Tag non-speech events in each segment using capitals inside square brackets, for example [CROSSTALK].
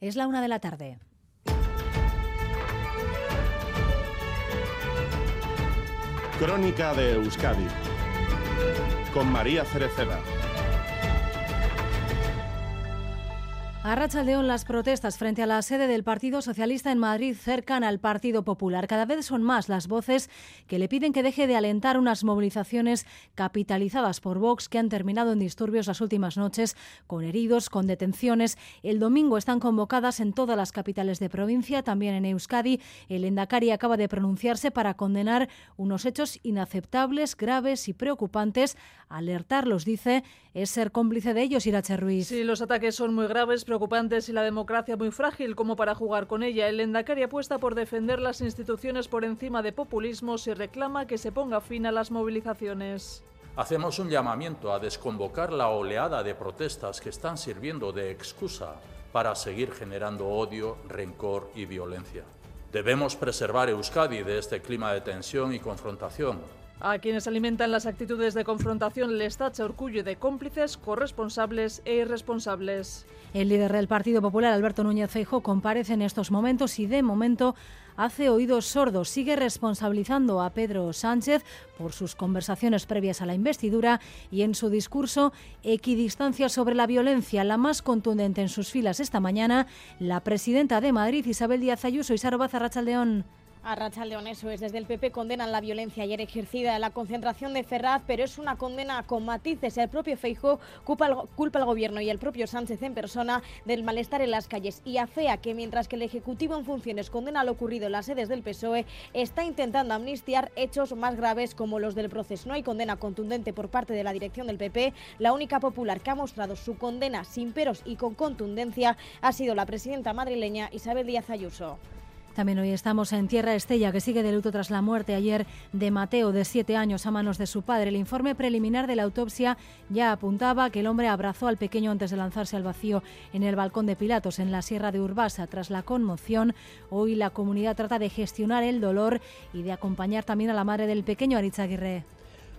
Es la una de la tarde. Crónica de Euskadi con María Cereceda. A Rachaldeón, las protestas frente a la sede del Partido Socialista en Madrid cercan al Partido Popular. Cada vez son más las voces que le piden que deje de alentar unas movilizaciones capitalizadas por Vox que han terminado en disturbios las últimas noches, con heridos, con detenciones. El domingo están convocadas en todas las capitales de provincia, también en Euskadi. El Endacari acaba de pronunciarse para condenar unos hechos inaceptables, graves y preocupantes. Alertarlos, dice, es ser cómplice de ellos, Irache Ruiz. Sí, los ataques son muy graves, preocupantes y la democracia muy frágil como para jugar con ella. El Endacari apuesta por defender las instituciones por encima de populismos y reclama que se ponga fin a las movilizaciones. Hacemos un llamamiento a desconvocar la oleada de protestas que están sirviendo de excusa para seguir generando odio, rencor y violencia. Debemos preservar Euskadi de este clima de tensión y confrontación a quienes alimentan las actitudes de confrontación les tacha orgullo de cómplices, corresponsables e irresponsables. El líder del Partido Popular, Alberto Núñez Feijóo, comparece en estos momentos y de momento hace oídos sordos. Sigue responsabilizando a Pedro Sánchez por sus conversaciones previas a la investidura y en su discurso equidistancia sobre la violencia, la más contundente en sus filas esta mañana, la presidenta de Madrid, Isabel Díaz Ayuso y Saro León. A León, eso es. Desde el PP condenan la violencia ayer ejercida en la concentración de Ferraz, pero es una condena con matices. El propio Feijóo culpa al, culpa al gobierno y el propio Sánchez en persona del malestar en las calles y afea que mientras que el Ejecutivo en funciones condena lo ocurrido en las sedes del PSOE, está intentando amnistiar hechos más graves como los del proceso. No hay condena contundente por parte de la dirección del PP. La única popular que ha mostrado su condena sin peros y con contundencia ha sido la presidenta madrileña Isabel Díaz Ayuso. También hoy estamos en Tierra Estella, que sigue de luto tras la muerte ayer de Mateo, de siete años, a manos de su padre. El informe preliminar de la autopsia ya apuntaba que el hombre abrazó al pequeño antes de lanzarse al vacío en el balcón de Pilatos, en la Sierra de Urbasa. Tras la conmoción, hoy la comunidad trata de gestionar el dolor y de acompañar también a la madre del pequeño Aritz Aguirre.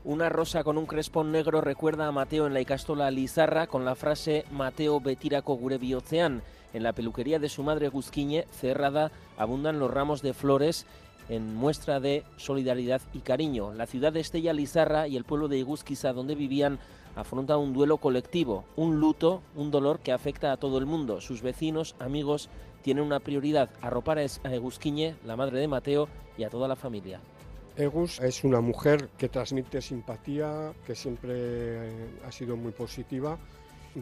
Una rosa con un crespón negro recuerda a Mateo en la Icastola Lizarra con la frase Mateo betirako gure bihotzean. En la peluquería de su madre Guzquiñe, cerrada, abundan los ramos de flores en muestra de solidaridad y cariño. La ciudad de Estella Lizarra y el pueblo de Igusquiza, donde vivían, afrontan un duelo colectivo, un luto, un dolor que afecta a todo el mundo. Sus vecinos, amigos, tienen una prioridad, arropar a Egusquiñe, la madre de Mateo, y a toda la familia. Egus es una mujer que transmite simpatía, que siempre ha sido muy positiva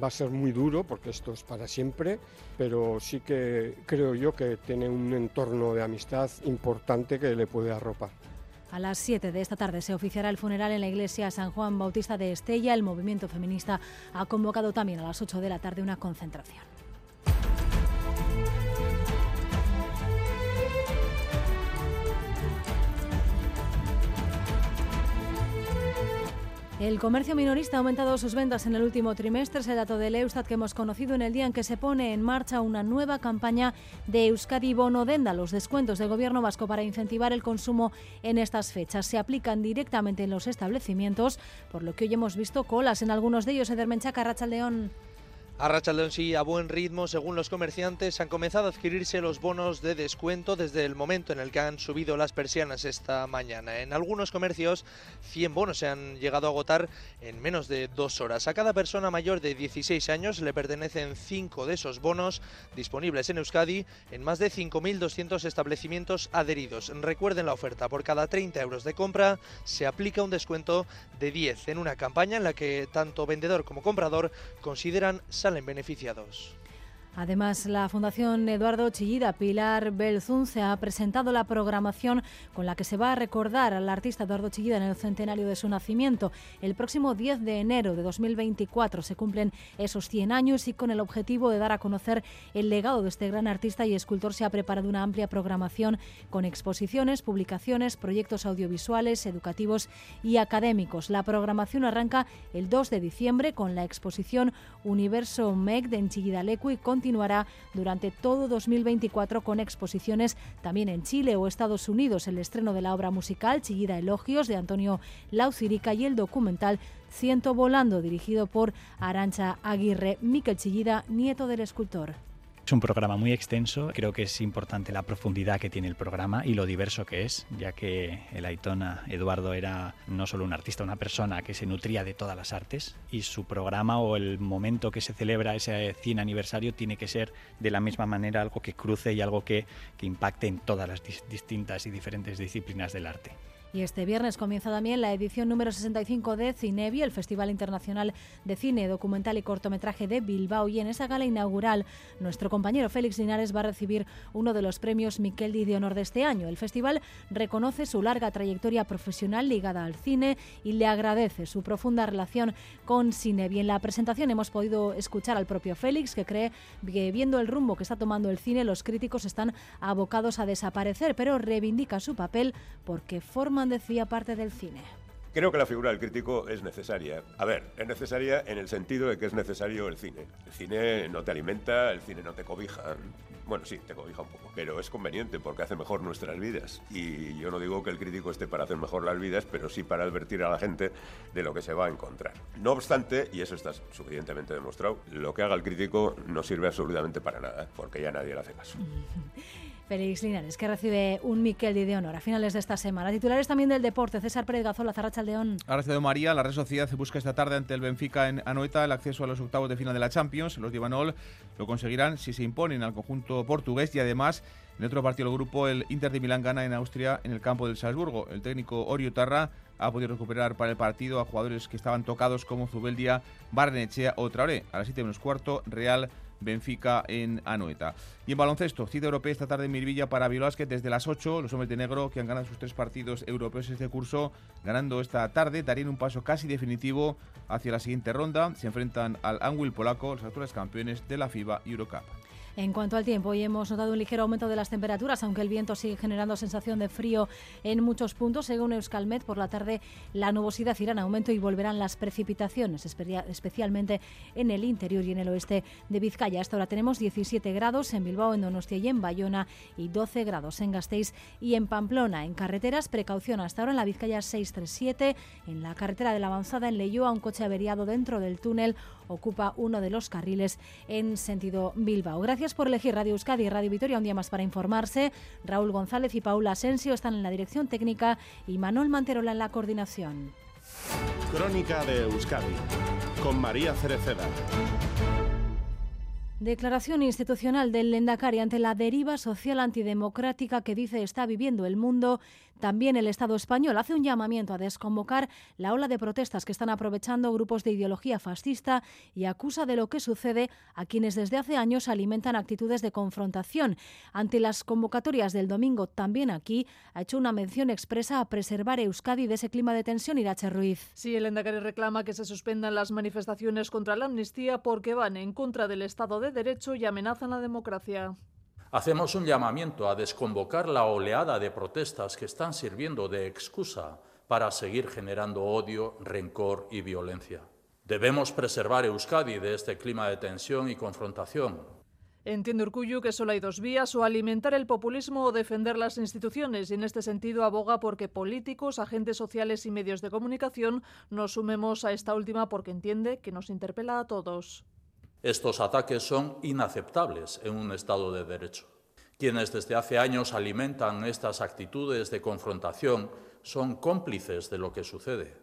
Va a ser muy duro porque esto es para siempre, pero sí que creo yo que tiene un entorno de amistad importante que le puede arropar. A las 7 de esta tarde se oficiará el funeral en la iglesia San Juan Bautista de Estella. El movimiento feminista ha convocado también a las 8 de la tarde una concentración. El comercio minorista ha aumentado sus ventas en el último trimestre, es el dato del Eustat que hemos conocido en el día en que se pone en marcha una nueva campaña de Euskadi Bono Denda. Los descuentos del gobierno vasco para incentivar el consumo en estas fechas se aplican directamente en los establecimientos, por lo que hoy hemos visto colas en algunos de ellos. Edermenchaca, Rachaldeón. A Rachaldeón sí, a buen ritmo, según los comerciantes, han comenzado a adquirirse los bonos de descuento desde el momento en el que han subido las persianas esta mañana. En algunos comercios, 100 bonos se han llegado a agotar en menos de dos horas. A cada persona mayor de 16 años le pertenecen 5 de esos bonos disponibles en Euskadi en más de 5.200 establecimientos adheridos. Recuerden la oferta, por cada 30 euros de compra se aplica un descuento de 10 en una campaña en la que tanto vendedor como comprador consideran salen beneficiados. Además, la Fundación Eduardo Chillida Pilar Belzún se ha presentado la programación con la que se va a recordar al artista Eduardo Chillida en el centenario de su nacimiento. El próximo 10 de enero de 2024 se cumplen esos 100 años y con el objetivo de dar a conocer el legado de este gran artista y escultor se ha preparado una amplia programación con exposiciones, publicaciones, proyectos audiovisuales, educativos y académicos. La programación arranca el 2 de diciembre con la exposición Universo MEC de Lecu y continuará durante todo 2024 con exposiciones también en Chile o Estados Unidos. El estreno de la obra musical Chillida Elogios de Antonio Laucirica y el documental Ciento Volando, dirigido por Arancha Aguirre, Miquel Chillida, nieto del escultor. Es un programa muy extenso, creo que es importante la profundidad que tiene el programa y lo diverso que es, ya que el Aitona Eduardo era no solo un artista, una persona que se nutría de todas las artes y su programa o el momento que se celebra ese 100 aniversario tiene que ser de la misma manera algo que cruce y algo que, que impacte en todas las distintas y diferentes disciplinas del arte. Y este viernes comienza también la edición número 65 de Cinevi, el Festival Internacional de Cine, Documental y Cortometraje de Bilbao. Y en esa gala inaugural, nuestro compañero Félix Linares va a recibir uno de los premios Miqueldi de honor de este año. El festival reconoce su larga trayectoria profesional ligada al cine y le agradece su profunda relación con Cinevi. En la presentación hemos podido escuchar al propio Félix, que cree que viendo el rumbo que está tomando el cine, los críticos están abocados a desaparecer, pero reivindica su papel porque decía parte del cine. Creo que la figura del crítico es necesaria. A ver, es necesaria en el sentido de que es necesario el cine. El cine no te alimenta, el cine no te cobija. Bueno, sí, te cobija un poco, pero es conveniente porque hace mejor nuestras vidas. Y yo no digo que el crítico esté para hacer mejor las vidas, pero sí para advertir a la gente de lo que se va a encontrar. No obstante, y eso está suficientemente demostrado, lo que haga el crítico no sirve absolutamente para nada, porque ya nadie le hace caso. [LAUGHS] Félix Linares, que recibe un Miquel de honor a finales de esta semana. Titulares también del deporte. César Pérez Gazola, Zarracha Aldeón. de María, la Red Sociedad busca esta tarde ante el Benfica en Anoeta el acceso a los octavos de final de la Champions. Los de lo conseguirán si se imponen al conjunto portugués y además en otro partido del grupo el Inter de Milán gana en Austria en el campo del Salzburgo. El técnico Orio Tarra ha podido recuperar para el partido a jugadores que estaban tocados como Zubeldia, Barnechea o Traoré. A las 7 menos cuarto, Real Benfica en Anoeta. Y en baloncesto, cita europea esta tarde en Mirvilla para Biolásquet desde las 8. Los hombres de negro que han ganado sus tres partidos europeos este curso, ganando esta tarde, darían un paso casi definitivo hacia la siguiente ronda. Se enfrentan al Anguil polaco, los actuales campeones de la FIBA Eurocup. En cuanto al tiempo, hoy hemos notado un ligero aumento de las temperaturas, aunque el viento sigue generando sensación de frío en muchos puntos. Según Euskalmet, por la tarde la nubosidad irá en aumento y volverán las precipitaciones, especialmente en el interior y en el oeste de Vizcaya. Hasta ahora tenemos 17 grados en Bilbao, en Donostia y en Bayona y 12 grados en Gasteiz y en Pamplona. En carreteras, precaución hasta ahora en la Vizcaya 637, en la carretera de la avanzada en Leyoa, un coche averiado dentro del túnel ocupa uno de los carriles en sentido Bilbao. Gracias por elegir Radio Euskadi y Radio Vitoria un día más para informarse. Raúl González y Paula Asensio están en la dirección técnica y Manuel Manterola en la coordinación. Crónica de Euskadi con María Cereceda. Declaración institucional del Lendakari ante la deriva social antidemocrática que dice está viviendo el mundo también el Estado español hace un llamamiento a desconvocar la ola de protestas que están aprovechando grupos de ideología fascista y acusa de lo que sucede a quienes desde hace años alimentan actitudes de confrontación. Ante las convocatorias del domingo, también aquí ha hecho una mención expresa a preservar Euskadi de ese clima de tensión. Irache Ruiz. Sí, el Endacari reclama que se suspendan las manifestaciones contra la amnistía porque van en contra del Estado de Derecho y amenazan la democracia. Hacemos un llamamiento a desconvocar la oleada de protestas que están sirviendo de excusa para seguir generando odio, rencor y violencia. Debemos preservar Euskadi de este clima de tensión y confrontación. Entiende Urcuyu que solo hay dos vías, o alimentar el populismo o defender las instituciones, y en este sentido aboga porque políticos, agentes sociales y medios de comunicación nos sumemos a esta última porque entiende que nos interpela a todos. Estos ataques son inaceptables en un Estado de Derecho. Quienes desde hace años alimentan estas actitudes de confrontación son cómplices de lo que sucede,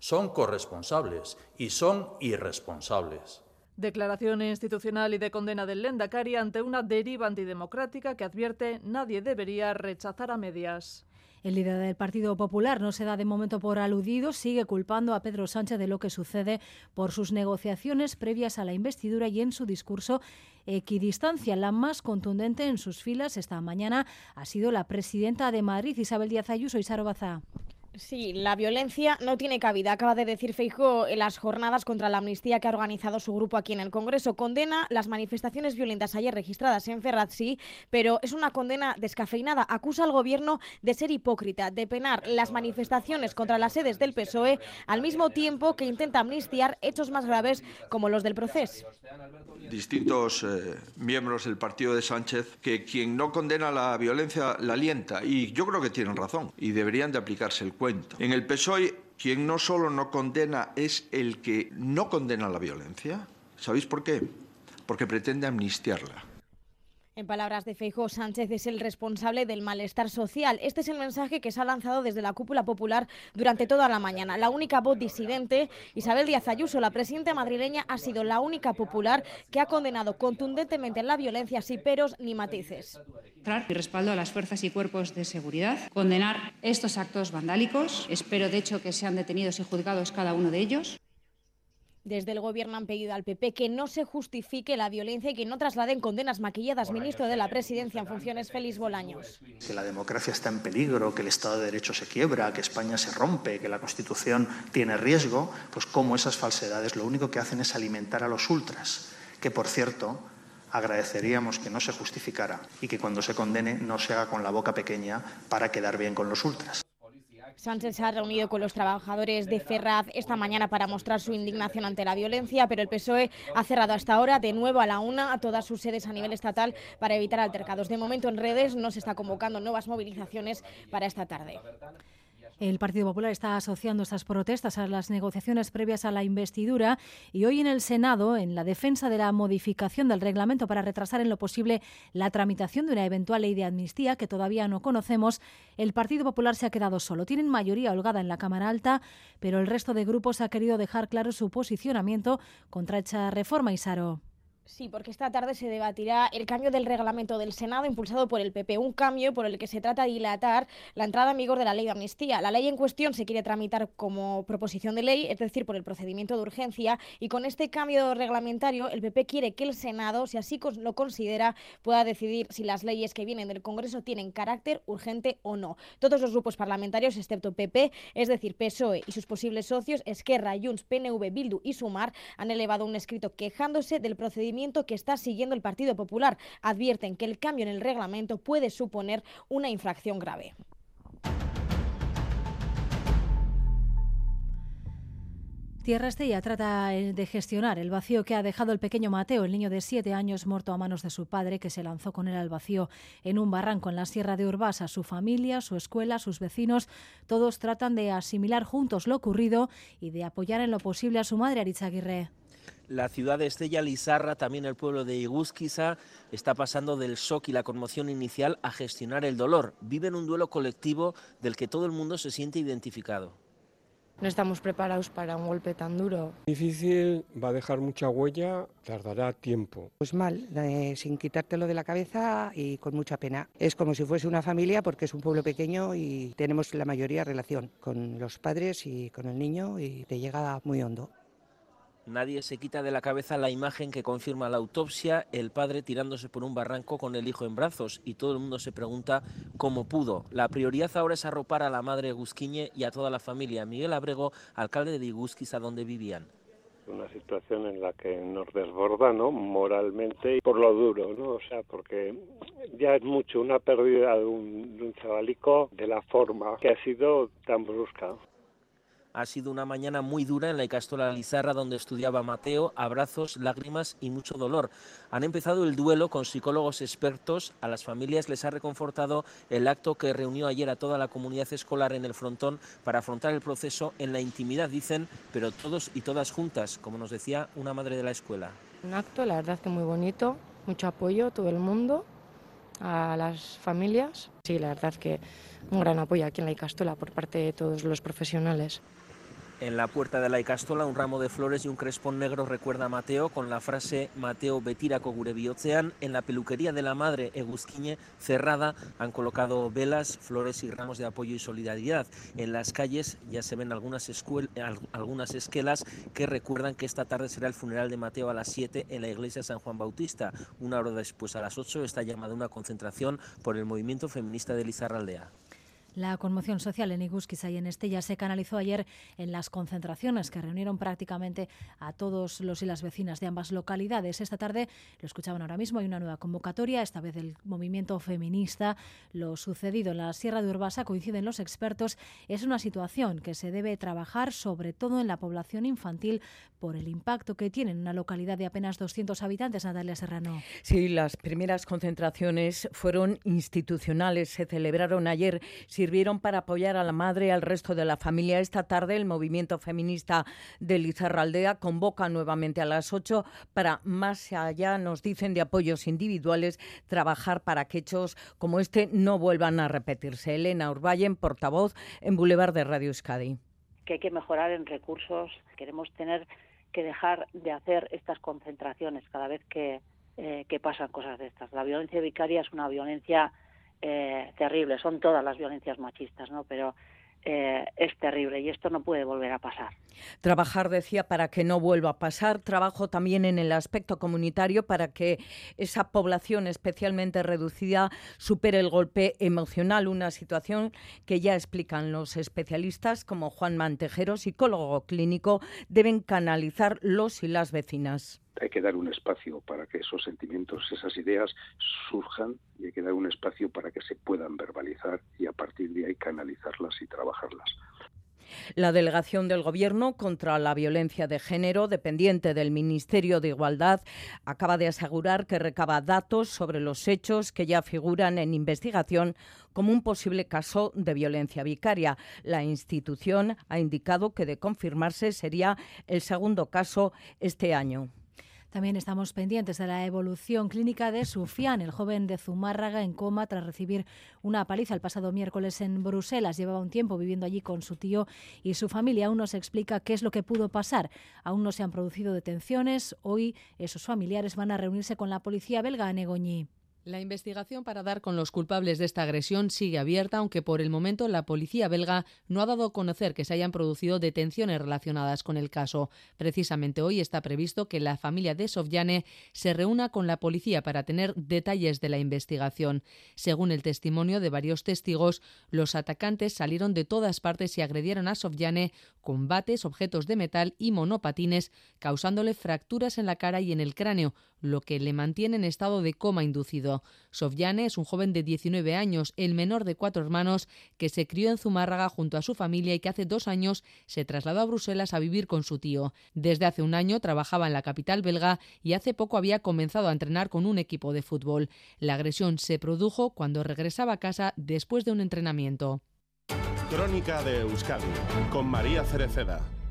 son corresponsables y son irresponsables. Declaración institucional y de condena del Lendakari ante una deriva antidemocrática que advierte nadie debería rechazar a medias. El líder del Partido Popular no se da de momento por aludido, sigue culpando a Pedro Sánchez de lo que sucede por sus negociaciones previas a la investidura y en su discurso equidistancia. La más contundente en sus filas esta mañana ha sido la presidenta de Madrid, Isabel Díaz Ayuso y Saro Bazá. Sí, la violencia no tiene cabida, acaba de decir Feijóo en las jornadas contra la amnistía que ha organizado su grupo aquí en el Congreso. Condena las manifestaciones violentas ayer registradas en Ferraz, sí, pero es una condena descafeinada. Acusa al gobierno de ser hipócrita, de penar las manifestaciones contra las sedes del PSOE al mismo tiempo que intenta amnistiar hechos más graves como los del proceso. Distintos eh, miembros del partido de Sánchez que quien no condena la violencia la alienta y yo creo que tienen razón y deberían de aplicarse el en el PSOE, quien no solo no condena es el que no condena la violencia. ¿Sabéis por qué? Porque pretende amnistiarla. En palabras de Feijóo, Sánchez es el responsable del malestar social. Este es el mensaje que se ha lanzado desde la cúpula popular durante toda la mañana. La única voz disidente, Isabel Díaz Ayuso, la presidenta madrileña, ha sido la única popular que ha condenado contundentemente la violencia sin peros ni matices. Y respaldo a las fuerzas y cuerpos de seguridad, condenar estos actos vandálicos. Espero, de hecho, que sean detenidos y juzgados cada uno de ellos. Desde el Gobierno han pedido al PP que no se justifique la violencia y que no trasladen condenas maquilladas. Ministro de la Presidencia en funciones, Félix Bolaños. Que la democracia está en peligro, que el Estado de Derecho se quiebra, que España se rompe, que la Constitución tiene riesgo, pues como esas falsedades lo único que hacen es alimentar a los ultras, que por cierto agradeceríamos que no se justificara y que cuando se condene no se haga con la boca pequeña para quedar bien con los ultras. Sánchez se ha reunido con los trabajadores de Ferraz esta mañana para mostrar su indignación ante la violencia, pero el PSOE ha cerrado hasta ahora de nuevo a la una a todas sus sedes a nivel estatal para evitar altercados. De momento en redes no se está convocando nuevas movilizaciones para esta tarde. El Partido Popular está asociando estas protestas a las negociaciones previas a la investidura y hoy en el Senado, en la defensa de la modificación del reglamento para retrasar en lo posible la tramitación de una eventual ley de amnistía que todavía no conocemos, el Partido Popular se ha quedado solo. Tienen mayoría holgada en la Cámara Alta, pero el resto de grupos ha querido dejar claro su posicionamiento contra esta reforma, Isaro. Sí, porque esta tarde se debatirá el cambio del reglamento del Senado impulsado por el PP, un cambio por el que se trata de dilatar la entrada en vigor de la ley de amnistía. La ley en cuestión se quiere tramitar como proposición de ley, es decir, por el procedimiento de urgencia, y con este cambio reglamentario el PP quiere que el Senado, si así lo considera, pueda decidir si las leyes que vienen del Congreso tienen carácter urgente o no. Todos los grupos parlamentarios, excepto PP, es decir, PSOE y sus posibles socios, Esquerra, Junts, PNV, Bildu y Sumar, han elevado un escrito quejándose del procedimiento que está siguiendo el Partido Popular. Advierten que el cambio en el reglamento puede suponer una infracción grave. Tierra Estella trata eh, de gestionar el vacío que ha dejado el pequeño Mateo, el niño de siete años muerto a manos de su padre, que se lanzó con él al vacío en un barranco en la Sierra de Urbasa. Su familia, su escuela, sus vecinos, todos tratan de asimilar juntos lo ocurrido y de apoyar en lo posible a su madre, Arizaguirre. La ciudad de Estella Lizarra, también el pueblo de Igusquiza, está pasando del shock y la conmoción inicial a gestionar el dolor. Viven un duelo colectivo del que todo el mundo se siente identificado. No estamos preparados para un golpe tan duro. Difícil, va a dejar mucha huella, tardará tiempo. Pues mal, eh, sin quitártelo de la cabeza y con mucha pena. Es como si fuese una familia porque es un pueblo pequeño y tenemos la mayoría relación con los padres y con el niño y te llega muy hondo. Nadie se quita de la cabeza la imagen que confirma la autopsia, el padre tirándose por un barranco con el hijo en brazos y todo el mundo se pregunta cómo pudo. La prioridad ahora es arropar a la madre Gusquiñe y a toda la familia. Miguel Abrego, alcalde de Igusquiza, donde vivían. Una situación en la que nos desborda, ¿no? Moralmente y por lo duro, ¿no? O sea, porque ya es mucho una pérdida un, de un chavalico de la forma que ha sido tan brusca. Ha sido una mañana muy dura en la Icastola Lizarra, donde estudiaba Mateo, abrazos, lágrimas y mucho dolor. Han empezado el duelo con psicólogos expertos. A las familias les ha reconfortado el acto que reunió ayer a toda la comunidad escolar en el frontón para afrontar el proceso en la intimidad, dicen, pero todos y todas juntas, como nos decía una madre de la escuela. Un acto, la verdad que muy bonito, mucho apoyo, todo el mundo, a las familias. Sí, la verdad que un gran apoyo aquí en la Icastola por parte de todos los profesionales. En la puerta de la Icastola, un ramo de flores y un crespón negro recuerda a Mateo con la frase Mateo Betirako gure bihotzean. En la peluquería de la madre Egusquiñe, cerrada, han colocado velas, flores y ramos de apoyo y solidaridad. En las calles ya se ven algunas, algunas esquelas que recuerdan que esta tarde será el funeral de Mateo a las 7 en la iglesia San Juan Bautista. Una hora después, a las 8, está llamada una concentración por el movimiento feminista de Lizarraldea. La conmoción social en Iguskiza y en Estella se canalizó ayer en las concentraciones que reunieron prácticamente a todos los y las vecinas de ambas localidades. Esta tarde, lo escuchaban ahora mismo, hay una nueva convocatoria, esta vez del movimiento feminista. Lo sucedido en la Sierra de Urbasa, coinciden los expertos, es una situación que se debe trabajar sobre todo en la población infantil por el impacto que tiene en una localidad de apenas 200 habitantes, Natalia Serrano. Sí, las primeras concentraciones fueron institucionales, se celebraron ayer sirvieron para apoyar a la madre y al resto de la familia. Esta tarde el movimiento feminista de Lizarraldea convoca nuevamente a las 8 para más allá, nos dicen, de apoyos individuales, trabajar para que hechos como este no vuelvan a repetirse. Elena Urballen, portavoz en Boulevard de Radio Euskadi. Que hay que mejorar en recursos. Queremos tener que dejar de hacer estas concentraciones cada vez que, eh, que pasan cosas de estas. La violencia vicaria es una violencia eh, terrible, son todas las violencias machistas, ¿no? Pero eh, es terrible y esto no puede volver a pasar. Trabajar, decía, para que no vuelva a pasar. Trabajo también en el aspecto comunitario para que esa población especialmente reducida supere el golpe emocional, una situación que ya explican los especialistas como Juan Mantejero, psicólogo clínico, deben canalizar los y las vecinas hay que dar un espacio para que esos sentimientos, esas ideas surjan y hay que dar un espacio para que se puedan verbalizar y a partir de ahí canalizarlas y trabajarlas. La delegación del Gobierno contra la violencia de género, dependiente del Ministerio de Igualdad, acaba de asegurar que recaba datos sobre los hechos que ya figuran en investigación como un posible caso de violencia vicaria. La institución ha indicado que de confirmarse sería el segundo caso este año. También estamos pendientes de la evolución clínica de Sufián, el joven de Zumárraga en coma tras recibir una paliza el pasado miércoles en Bruselas. Llevaba un tiempo viviendo allí con su tío y su familia. Aún no se explica qué es lo que pudo pasar. Aún no se han producido detenciones. Hoy esos familiares van a reunirse con la policía belga en Egoñí. La investigación para dar con los culpables de esta agresión sigue abierta, aunque por el momento la policía belga no ha dado a conocer que se hayan producido detenciones relacionadas con el caso. Precisamente hoy está previsto que la familia de Sofyane se reúna con la policía para tener detalles de la investigación. Según el testimonio de varios testigos, los atacantes salieron de todas partes y agredieron a Sofyane con bates, objetos de metal y monopatines, causándole fracturas en la cara y en el cráneo, lo que le mantiene en estado de coma inducido. Sofyane es un joven de 19 años, el menor de cuatro hermanos, que se crió en Zumárraga junto a su familia y que hace dos años se trasladó a Bruselas a vivir con su tío. Desde hace un año trabajaba en la capital belga y hace poco había comenzado a entrenar con un equipo de fútbol. La agresión se produjo cuando regresaba a casa después de un entrenamiento. Crónica de Euskadi con María Cereceda.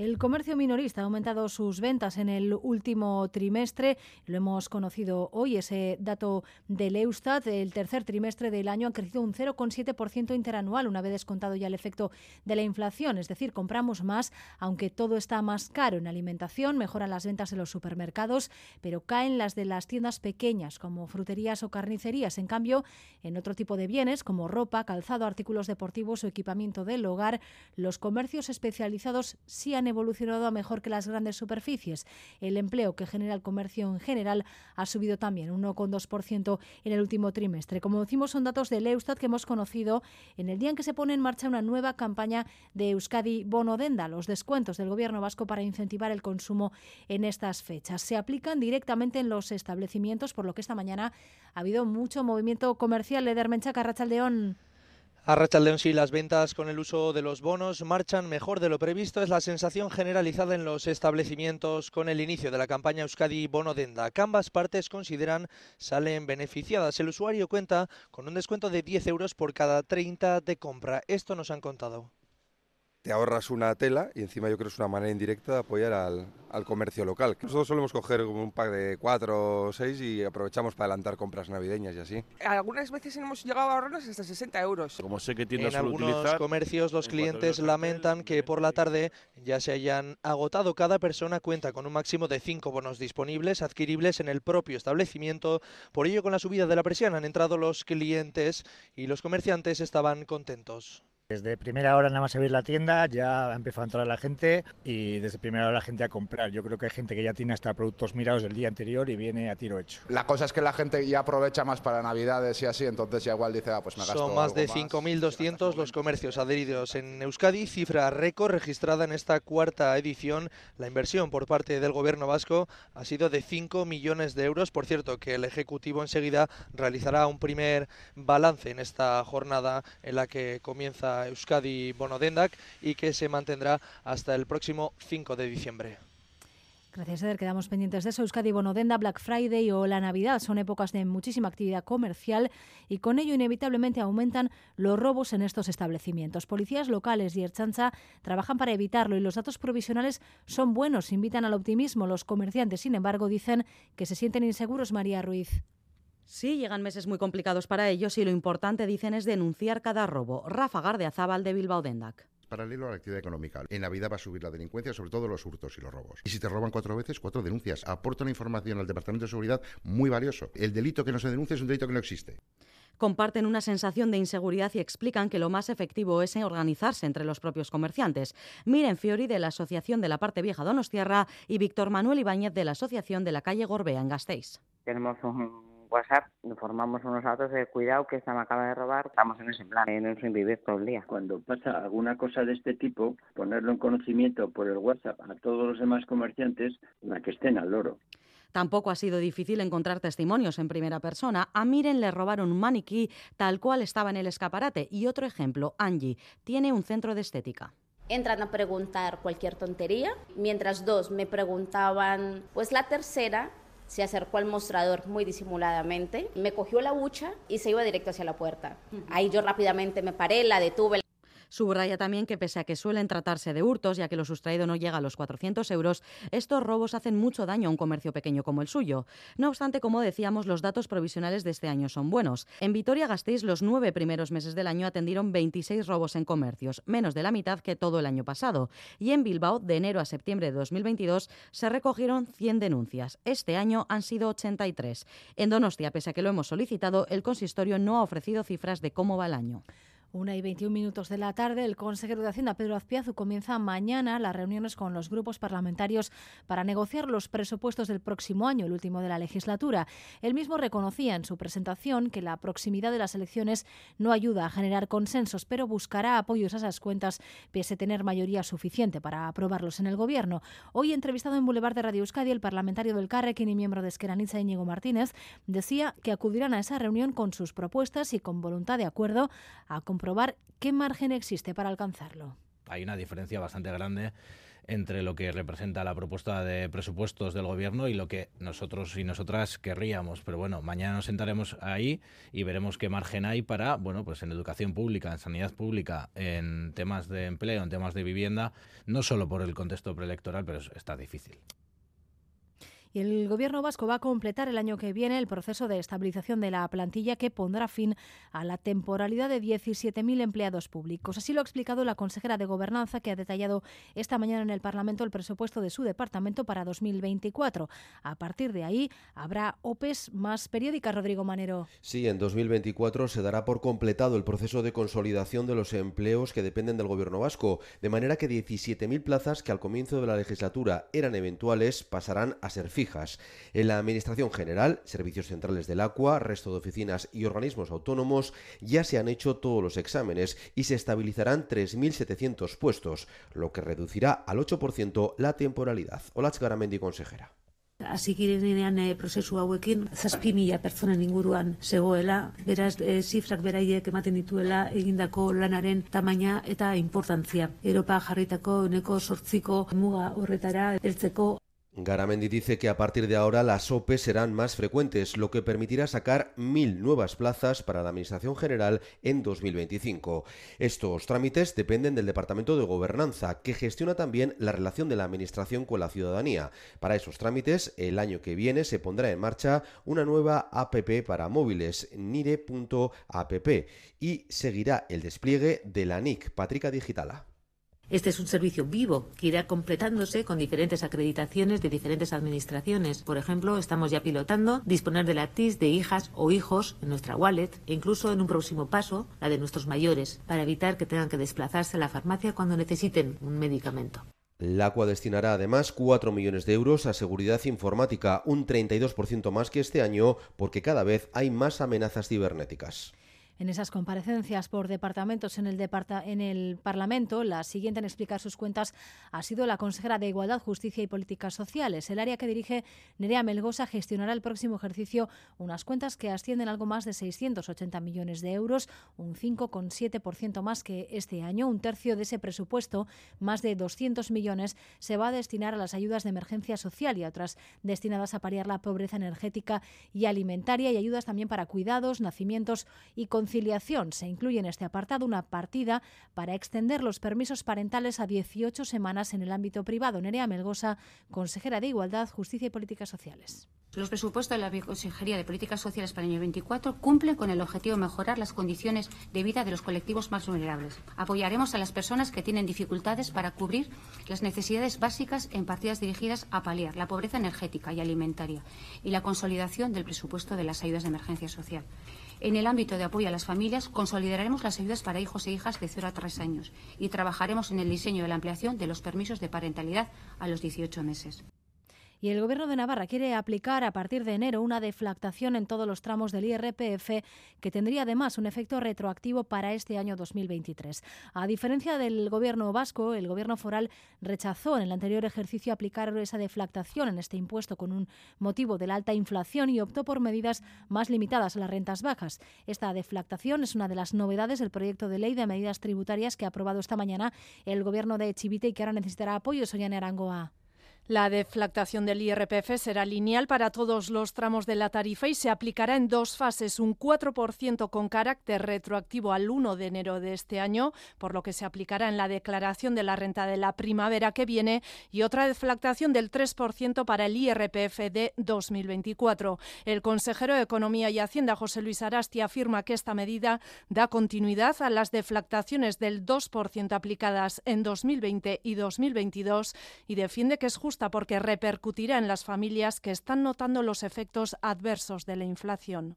El comercio minorista ha aumentado sus ventas en el último trimestre. Lo hemos conocido hoy, ese dato del Eustat. El tercer trimestre del año ha crecido un 0,7% interanual, una vez descontado ya el efecto de la inflación. Es decir, compramos más, aunque todo está más caro en alimentación. Mejoran las ventas en los supermercados, pero caen las de las tiendas pequeñas, como fruterías o carnicerías. En cambio, en otro tipo de bienes, como ropa, calzado, artículos deportivos o equipamiento del hogar, los comercios especializados sí han evolucionado mejor que las grandes superficies. El empleo que genera el comercio en general ha subido también un 1,2% en el último trimestre. Como decimos, son datos del Eustat que hemos conocido en el día en que se pone en marcha una nueva campaña de Euskadi Bono Denda, los descuentos del Gobierno vasco para incentivar el consumo en estas fechas. Se aplican directamente en los establecimientos, por lo que esta mañana ha habido mucho movimiento comercial. Ledermencha Carrachaldeón. A Rachaldeón sí, las ventas con el uso de los bonos marchan mejor de lo previsto. Es la sensación generalizada en los establecimientos con el inicio de la campaña Euskadi Bono Denda. Que ambas partes consideran salen beneficiadas. El usuario cuenta con un descuento de 10 euros por cada 30 de compra. Esto nos han contado te ahorras una tela y encima yo creo que es una manera indirecta de apoyar al, al, comercio local. Nosotros solemos coger un pack de cuatro o seis y aprovechamos para adelantar compras navideñas y así. Algunas veces hemos llegado a ahorrarnos hasta 60 euros. Como sé que en algunos comercios los clientes lamentan que por la tarde ya se hayan agotado. Cada persona cuenta con un máximo de cinco bonos disponibles, adquiribles en el propio establecimiento. Por ello, con la subida de la presión han entrado los clientes y los comerciantes estaban contentos. Desde primera hora nada más abrir la tienda ya ha empezado a entrar la gente y desde primera hora la gente a comprar. Yo creo que hay gente que ya tiene hasta productos mirados del día anterior y viene a tiro hecho. La cosa es que la gente ya aprovecha más para Navidades y así, entonces ya igual dice, ah, pues me gasto Son más de 5.200 los comercios adheridos en Euskadi, cifra récord registrada en esta cuarta edición. La inversión por parte del gobierno vasco ha sido de 5 millones de euros. Por cierto, que el Ejecutivo enseguida realizará un primer balance en esta jornada en la que comienza Euskadi Bonodendak y que se mantendrá hasta el próximo 5 de diciembre. Gracias, Eder. Quedamos pendientes de eso. Euskadi Bonodenda, Black Friday o la Navidad son épocas de muchísima actividad comercial y con ello inevitablemente aumentan los robos en estos establecimientos. Policías locales y Erchancha trabajan para evitarlo y los datos provisionales son buenos, invitan al optimismo. Los comerciantes, sin embargo, dicen que se sienten inseguros. María Ruiz. Sí, llegan meses muy complicados para ellos y lo importante, dicen, es denunciar cada robo. Rafa Gardeazábal de Bilbao Dendac paralelo a la actividad económica. En Navidad va a subir la delincuencia, sobre todo los hurtos y los robos. Y si te roban cuatro veces, cuatro denuncias. Aporta una información al Departamento de Seguridad muy valioso. El delito que no se denuncia es un delito que no existe comparten una sensación de inseguridad y explican que lo más efectivo es organizarse entre los propios comerciantes. Miren Fiori de la Asociación de la Parte Vieja Donostierra y Víctor Manuel Ibáñez de la Asociación de la Calle Gorbea en Gasteiz. Tenemos un WhatsApp informamos unos datos de cuidado que esta me acaba de robar, estamos en ese plan, en sin vivir todo el día. Cuando pasa alguna cosa de este tipo, ponerlo en conocimiento por el WhatsApp a todos los demás comerciantes, para que estén al loro. Tampoco ha sido difícil encontrar testimonios en primera persona. A Miren le robaron un maniquí tal cual estaba en el escaparate. Y otro ejemplo, Angie, tiene un centro de estética entran a preguntar cualquier tontería, mientras dos me preguntaban, pues la tercera se acercó al mostrador muy disimuladamente, me cogió la hucha y se iba directo hacia la puerta. Ahí yo rápidamente me paré, la detuve. Subraya también que pese a que suelen tratarse de hurtos, ya que lo sustraído no llega a los 400 euros, estos robos hacen mucho daño a un comercio pequeño como el suyo. No obstante, como decíamos, los datos provisionales de este año son buenos. En Vitoria-Gasteiz, los nueve primeros meses del año atendieron 26 robos en comercios, menos de la mitad que todo el año pasado. Y en Bilbao, de enero a septiembre de 2022, se recogieron 100 denuncias. Este año han sido 83. En Donostia, pese a que lo hemos solicitado, el consistorio no ha ofrecido cifras de cómo va el año. Una y 21 minutos de la tarde, el consejero de Hacienda, Pedro Azpiazu, comienza mañana las reuniones con los grupos parlamentarios para negociar los presupuestos del próximo año, el último de la legislatura. Él mismo reconocía en su presentación que la proximidad de las elecciones no ayuda a generar consensos, pero buscará apoyos a esas cuentas pese a tener mayoría suficiente para aprobarlos en el Gobierno. Hoy, entrevistado en Boulevard de Radio Euskadi, el parlamentario del Carrequín y miembro de Esqueranitza, Íñigo Martínez, decía que acudirán a esa reunión con sus propuestas y con voluntad de acuerdo a comprobar qué margen existe para alcanzarlo. Hay una diferencia bastante grande entre lo que representa la propuesta de presupuestos del gobierno y lo que nosotros y nosotras querríamos. Pero bueno, mañana nos sentaremos ahí y veremos qué margen hay para, bueno, pues en educación pública, en sanidad pública, en temas de empleo, en temas de vivienda, no solo por el contexto preelectoral, pero está difícil. Y el Gobierno vasco va a completar el año que viene el proceso de estabilización de la plantilla que pondrá fin a la temporalidad de 17.000 empleados públicos. Así lo ha explicado la consejera de Gobernanza, que ha detallado esta mañana en el Parlamento el presupuesto de su departamento para 2024. A partir de ahí habrá OPEs más periódicas, Rodrigo Manero. Sí, en 2024 se dará por completado el proceso de consolidación de los empleos que dependen del Gobierno vasco, de manera que 17.000 plazas que al comienzo de la legislatura eran eventuales pasarán a ser fijas. En la Administración General, servicios centrales del Agua, resto de oficinas y organismos autónomos ya se han hecho todos los exámenes y se estabilizarán 3.700 puestos, lo que reducirá al 8% la temporalidad. Olatz Garamendi, consejera. Hasi girenean e, prozesu hauekin, zazpi mila pertsonen inguruan zegoela, beraz, e, zifrak beraiek ematen dituela egindako lanaren tamaina eta importantzia. Europa jarritako uneko sortziko muga horretara heltzeko Garamendi dice que a partir de ahora las OPE serán más frecuentes, lo que permitirá sacar mil nuevas plazas para la Administración General en 2025. Estos trámites dependen del Departamento de Gobernanza, que gestiona también la relación de la Administración con la ciudadanía. Para esos trámites, el año que viene se pondrá en marcha una nueva APP para móviles, nire.app, y seguirá el despliegue de la NIC, Patrica Digitala. Este es un servicio vivo que irá completándose con diferentes acreditaciones de diferentes administraciones. Por ejemplo, estamos ya pilotando disponer de la TIS de hijas o hijos en nuestra wallet e incluso en un próximo paso la de nuestros mayores para evitar que tengan que desplazarse a la farmacia cuando necesiten un medicamento. La ACUA destinará además 4 millones de euros a seguridad informática, un 32% más que este año porque cada vez hay más amenazas cibernéticas. En esas comparecencias por departamentos en el, en el Parlamento, la siguiente en explicar sus cuentas ha sido la consejera de Igualdad, Justicia y Políticas Sociales. El área que dirige Nerea Melgosa gestionará el próximo ejercicio unas cuentas que ascienden algo más de 680 millones de euros, un 5,7% más que este año. Un tercio de ese presupuesto, más de 200 millones, se va a destinar a las ayudas de emergencia social y a otras destinadas a paliar la pobreza energética y alimentaria y ayudas también para cuidados, nacimientos y conciliación. Se incluye en este apartado una partida para extender los permisos parentales a 18 semanas en el ámbito privado. Nerea Melgosa, consejera de Igualdad, Justicia y Políticas Sociales. Los presupuestos de la Consejería de Políticas Sociales para el año 24 cumplen con el objetivo de mejorar las condiciones de vida de los colectivos más vulnerables. Apoyaremos a las personas que tienen dificultades para cubrir las necesidades básicas en partidas dirigidas a paliar la pobreza energética y alimentaria y la consolidación del presupuesto de las ayudas de emergencia social. En el ámbito de apoyo a las familias, consolidaremos las ayudas para hijos e hijas de 0 a 3 años y trabajaremos en el diseño de la ampliación de los permisos de parentalidad a los 18 meses. Y el Gobierno de Navarra quiere aplicar a partir de enero una deflactación en todos los tramos del IRPF que tendría además un efecto retroactivo para este año 2023. A diferencia del Gobierno vasco, el Gobierno foral rechazó en el anterior ejercicio aplicar esa deflactación en este impuesto con un motivo de la alta inflación y optó por medidas más limitadas a las rentas bajas. Esta deflactación es una de las novedades del proyecto de ley de medidas tributarias que ha aprobado esta mañana el Gobierno de Chivite y que ahora necesitará apoyo. Soyane Arangoa. La deflactación del IRPF será lineal para todos los tramos de la tarifa y se aplicará en dos fases, un 4% con carácter retroactivo al 1 de enero de este año, por lo que se aplicará en la declaración de la renta de la primavera que viene, y otra deflactación del 3% para el IRPF de 2024. El consejero de Economía y Hacienda, José Luis Arasti, afirma que esta medida da continuidad a las deflactaciones del 2% aplicadas en 2020 y 2022 y defiende que es justo porque repercutirá en las familias que están notando los efectos adversos de la inflación.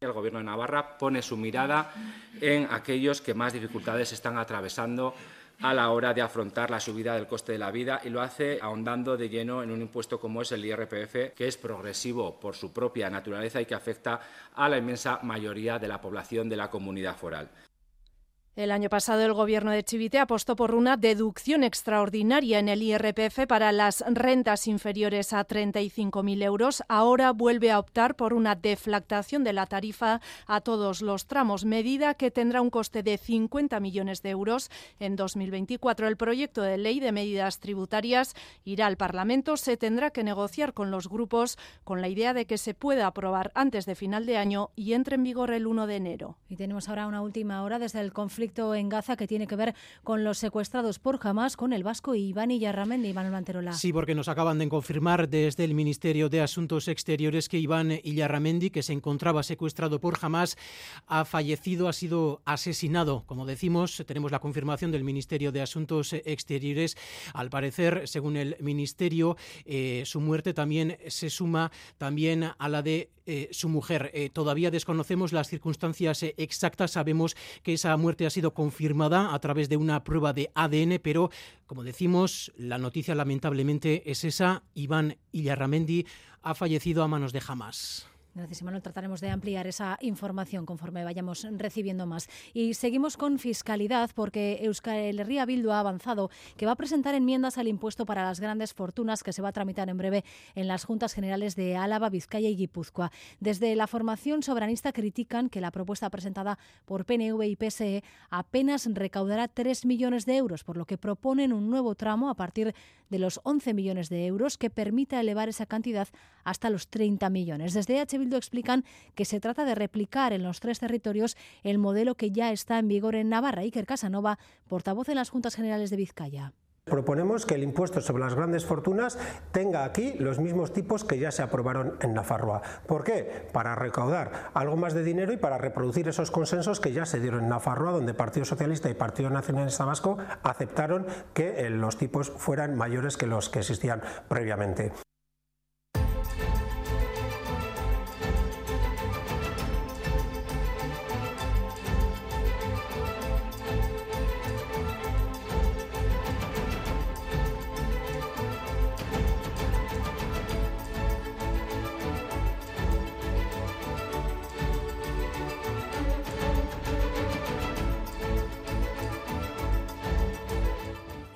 El Gobierno de Navarra pone su mirada en aquellos que más dificultades están atravesando a la hora de afrontar la subida del coste de la vida y lo hace ahondando de lleno en un impuesto como es el IRPF, que es progresivo por su propia naturaleza y que afecta a la inmensa mayoría de la población de la comunidad foral. El año pasado el Gobierno de Chivite apostó por una deducción extraordinaria en el IRPF para las rentas inferiores a 35.000 euros. Ahora vuelve a optar por una deflactación de la tarifa a todos los tramos, medida que tendrá un coste de 50 millones de euros en 2024. El proyecto de ley de medidas tributarias irá al Parlamento. Se tendrá que negociar con los grupos con la idea de que se pueda aprobar antes de final de año y entre en vigor el 1 de enero. Y tenemos ahora una última hora desde el conflicto conflicto en Gaza que tiene que ver con los secuestrados por Hamas, con el vasco Iván Illarramendi y Manuel Manterola. Sí, porque nos acaban de confirmar desde el Ministerio de Asuntos Exteriores que Iván Illarramendi, que se encontraba secuestrado por Hamas, ha fallecido, ha sido asesinado. Como decimos, tenemos la confirmación del Ministerio de Asuntos Exteriores. Al parecer, según el Ministerio, eh, su muerte también se suma también a la de eh, su mujer. Eh, todavía desconocemos las circunstancias exactas. Sabemos que esa muerte ha sido confirmada a través de una prueba de ADN, pero como decimos, la noticia lamentablemente es esa. Iván Illarramendi ha fallecido a manos de Hamas. Gracias, Manuel. Trataremos de ampliar esa información conforme vayamos recibiendo más. Y seguimos con fiscalidad porque Euskal Herria Bildu ha avanzado que va a presentar enmiendas al impuesto para las grandes fortunas que se va a tramitar en breve en las Juntas Generales de Álava, Vizcaya y Guipúzcoa. Desde la formación soberanista critican que la propuesta presentada por PNV y PSE apenas recaudará 3 millones de euros, por lo que proponen un nuevo tramo a partir de los 11 millones de euros que permita elevar esa cantidad hasta los 30 millones. Desde H. Explican que se trata de replicar en los tres territorios el modelo que ya está en vigor en Navarra. Iker Casanova, portavoz en las Juntas Generales de Vizcaya. Proponemos que el impuesto sobre las grandes fortunas tenga aquí los mismos tipos que ya se aprobaron en Nafarroa. ¿Por qué? Para recaudar algo más de dinero y para reproducir esos consensos que ya se dieron en Nafarroa, donde Partido Socialista y Partido Nacionalista Vasco aceptaron que eh, los tipos fueran mayores que los que existían previamente.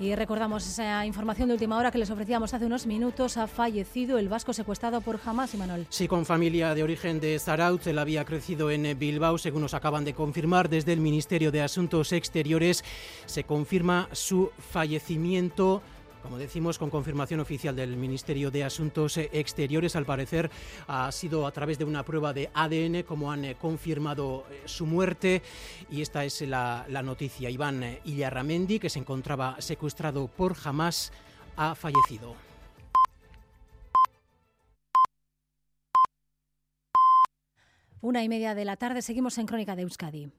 Y recordamos esa información de última hora que les ofrecíamos hace unos minutos. Ha fallecido el vasco secuestrado por Hamas y Manuel. Sí, con familia de origen de Zarautz. Él había crecido en Bilbao, según nos acaban de confirmar desde el Ministerio de Asuntos Exteriores. Se confirma su fallecimiento como decimos, con confirmación oficial del Ministerio de Asuntos Exteriores, al parecer ha sido a través de una prueba de ADN como han eh, confirmado eh, su muerte. Y esta es la, noticia. Iván eh, Illarramendi, que se encontraba secuestrado por Hamas, ha fallecido. Una y media de la tarde, seguimos en Crónica de Euskadi.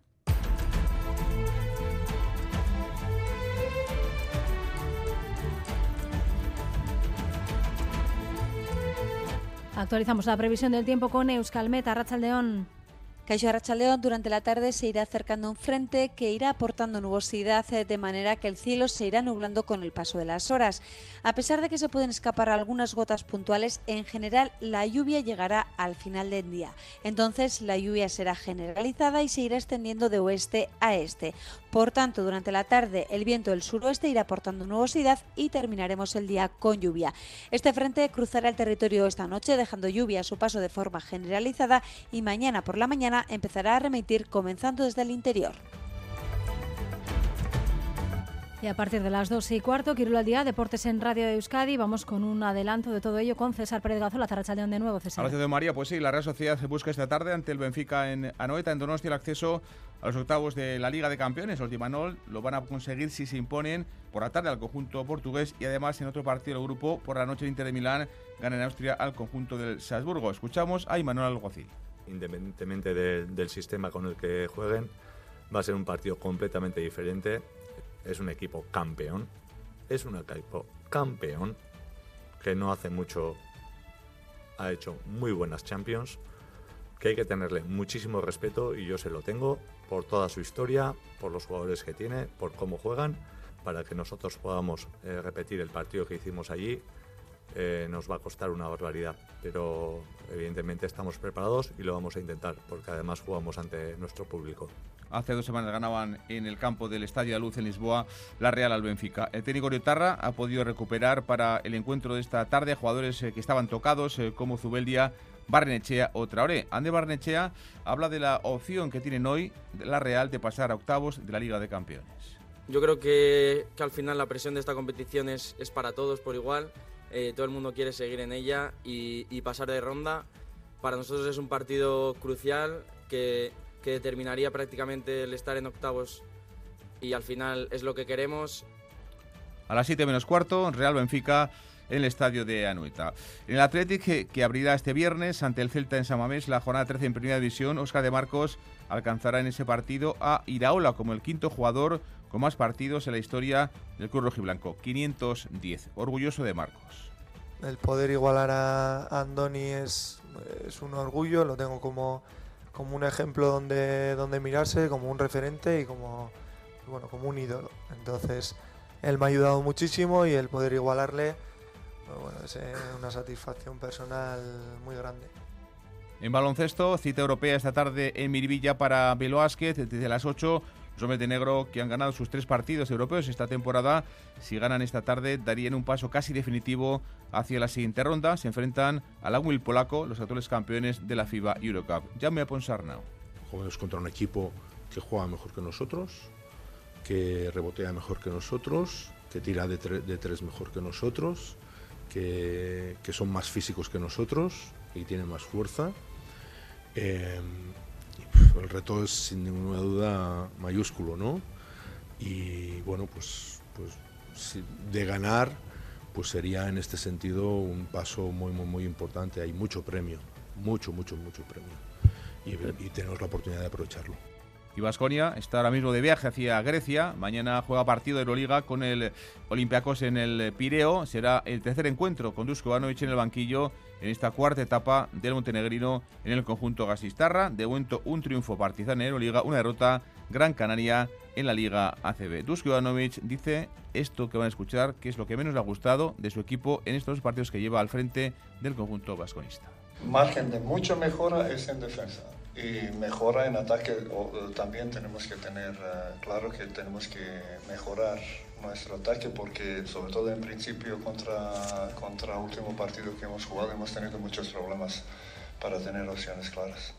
Actualizamos la previsión del tiempo con Euskalmet, Arrachaldeón. Caixo Arrachaldeón, durante la tarde se irá acercando un frente que irá aportando nubosidad eh, de manera que el cielo se irá nublando con el paso de las horas. A pesar de que se pueden escapar algunas gotas puntuales, en general la lluvia llegará al final del día. Entonces la lluvia será generalizada y se irá extendiendo de oeste a este. Por tanto, durante la tarde el viento del suroeste irá aportando nubosidad y terminaremos el día con lluvia. Este frente cruzará el territorio esta noche dejando lluvia a su paso de forma generalizada y mañana por la mañana empezará a remitir comenzando desde el interior. Y a partir de las 2 y cuarto, Quirulo al día, Deportes en Radio de Euskadi. Vamos con un adelanto de todo ello con César Pérez Gazola, Zarrachaldeón de nuevo, César. Gracias de María, pues sí, la Real Sociedad se busca esta tarde ante el Benfica en Anoeta, en Donostia, el acceso a los octavos de la Liga de Campeones. Los Manol lo van a conseguir si se imponen por la tarde al conjunto portugués y además en otro partido del grupo por la noche el Inter de Milán gana en Austria al conjunto del Salzburgo. Escuchamos a Imanol Alguacil independientemente del sistema con el que jueguen, va a ser un partido completamente diferente. Es un equipo campeón, es un equipo campeón que no hace mucho ha hecho muy buenas Champions, que hay que tenerle muchísimo respeto y yo se lo tengo por toda su historia, por los jugadores que tiene, por cómo juegan, para que nosotros podamos eh, repetir el partido que hicimos allí eh, nos va a costar una barbaridad, pero evidentemente estamos preparados y lo vamos a intentar, porque además jugamos ante nuestro público. Hace dos semanas ganaban en el campo del Estadio de Luz en Lisboa la Real al Benfica. El técnico Riotarra ha podido recuperar para el encuentro de esta tarde a jugadores eh, que estaban tocados, eh, como Zubeldia, Barnechea o Traoré. Ande Barnechea habla de la opción que tienen hoy la Real de pasar a octavos de la Liga de Campeones. Yo creo que, que al final la presión de esta competición es, es para todos por igual eh, todo el mundo quiere seguir en ella y, pasar de ronda. Para nosotros es un partido crucial que, que determinaría prácticamente el estar en octavos y al final es lo que queremos. A las 7 menos cuarto, Real Benfica en el estadio de Anuita. En el Athletic, que, abrirá este viernes ante el Celta en Samamés la jornada 13 en Primera División, Oscar de Marcos alcanzará en ese partido a Iraola como el quinto jugador con más partidos en la historia del Club Rojiblanco, 510. Orgulloso de Marcos. El poder igualar a Andoni es, es un orgullo, lo tengo como, como un ejemplo donde, donde mirarse, como un referente y como, bueno, como un ídolo. Entonces, él me ha ayudado muchísimo y el poder igualarle pues bueno, es eh, una satisfacción personal muy grande. En baloncesto, cita europea esta tarde en Miribilla para Beloasquez desde las 8 los negro que han ganado sus tres partidos europeos esta temporada, si ganan esta tarde, darían un paso casi definitivo hacia la siguiente ronda. Se enfrentan al Agüil polaco, los actuales campeones de la FIBA Eurocup. A Ponsarnau. Jugamos contra un equipo que juega mejor que nosotros, que rebotea mejor que nosotros, que tira de, tres mejor que nosotros, que, son más físicos que nosotros y tienen más fuerza. Eh, el reto es sin ninguna duda mayúsculo, ¿no? Y bueno, pues, pues de ganar, pues sería en este sentido un paso muy, muy, muy importante. Hay mucho premio, mucho, mucho, mucho premio. Y, y tenemos la oportunidad de aprovecharlo. Y Vasconia está ahora mismo de viaje hacia Grecia. Mañana juega partido de Euroliga con el Olympiacos en el Pireo. Será el tercer encuentro con Dusko Ivanovic en el banquillo en esta cuarta etapa del montenegrino en el conjunto gasistarra. De momento un triunfo partizan en Euroliga, una derrota Gran Canaria en la Liga ACB. Dusko Ivanovic dice esto que van a escuchar, que es lo que menos le ha gustado de su equipo en estos partidos que lleva al frente del conjunto vasconista. Margen de mucha mejora es en defensa y mejora en ataque también tenemos que tener eh, claro que tenemos que mejorar nuestro ataque porque sobre todo en principio contra, contra último partido que hemos jugado hemos tenido muchos problemas para tener opciones claras.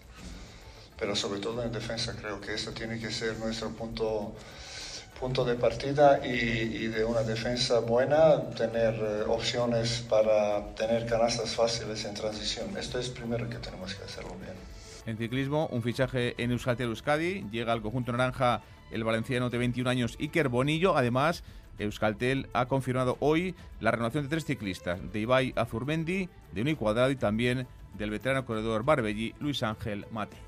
Pero sobre todo en defensa creo que eso tiene que ser nuestro punto, punto de partida y, y de una defensa buena, tener eh, opciones para tener canastas fáciles en transición. Esto es primero que tenemos que hacerlo bien. En ciclismo, un fichaje en Euskaltel Euskadi. Llega al conjunto naranja el valenciano de 21 años Iker Bonillo. Además, Euskaltel ha confirmado hoy la renovación de tres ciclistas, de Ibai Azurmendi, de Unai Cuadrado y también del veterano corredor Barbelli, Luis Ángel Mate.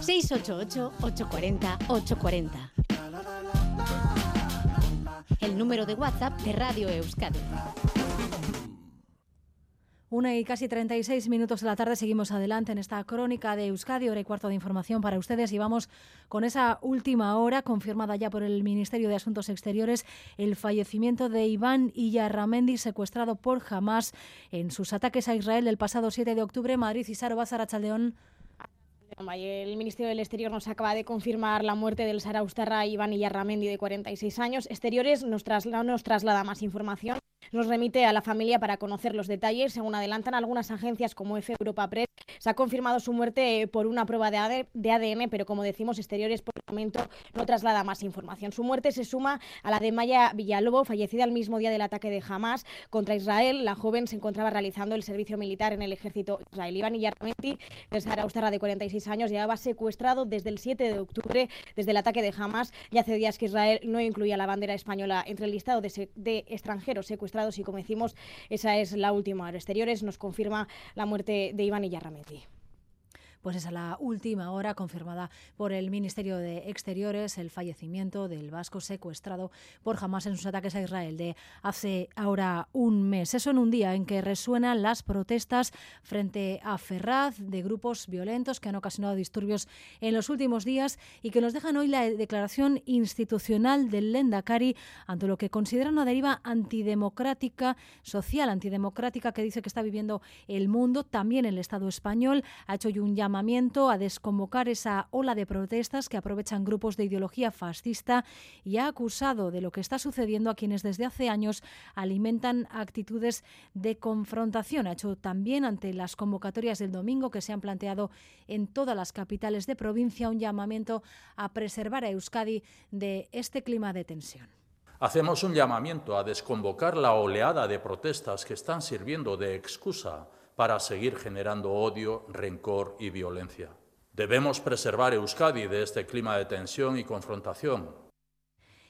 688-840-840. El número de WhatsApp de Radio Euskadi. Una y casi 36 minutos de la tarde seguimos adelante en esta crónica de Euskadi, hora y cuarto de información para ustedes y vamos con esa última hora confirmada ya por el Ministerio de Asuntos Exteriores el fallecimiento de Iván Iyarramendi secuestrado por Hamas en sus ataques a Israel el pasado 7 de octubre. Madrid y Saro Chaldeón. El Ministerio del Exterior nos acaba de confirmar la muerte del Saraustarra Iván Iyarramendi, de 46 años. Exteriores nos, trasla nos traslada más información. Nos remite a la familia para conocer los detalles. Según adelantan algunas agencias como F Europa Press, se ha confirmado su muerte por una prueba de ADN, pero como decimos, Exteriores por el momento no traslada más información. Su muerte se suma a la de Maya Villalobo, fallecida el mismo día del ataque de Hamas contra Israel. La joven se encontraba realizando el servicio militar en el ejército israelí. Iván Iyarramendi, el Saraustarra de 46 años, llevaba secuestrado desde el 7 de octubre, desde el ataque de Hamas. Y hace días que Israel no incluía la bandera española entre el listado de, de extranjeros secuestrados y, como decimos, esa es la última hora. Exteriores nos confirma la muerte de Iván Iyarramendi pues es a la última hora confirmada por el Ministerio de Exteriores el fallecimiento del vasco secuestrado por Hamas en sus ataques a Israel de hace ahora un mes. Eso en un día en que resuenan las protestas frente a Ferraz de grupos violentos que han ocasionado disturbios en los últimos días y que nos dejan hoy la declaración institucional del Lendakari ante lo que considera una deriva antidemocrática, social antidemocrática que dice que está viviendo el mundo, también el Estado español. Ha hecho un llamado llamamiento a desconvocar esa ola de protestas que aprovechan grupos de ideología fascista y ha acusado de lo que está sucediendo a quienes desde hace años alimentan actitudes de confrontación. Ha hecho también ante las convocatorias del domingo que se han planteado en todas las capitales de provincia un llamamiento a preservar a Euskadi de este clima de tensión. Hacemos un llamamiento a desconvocar la oleada de protestas que están sirviendo de excusa para seguir generando odio, rencor y violencia. Debemos preservar Euskadi de este clima de tensión y confrontación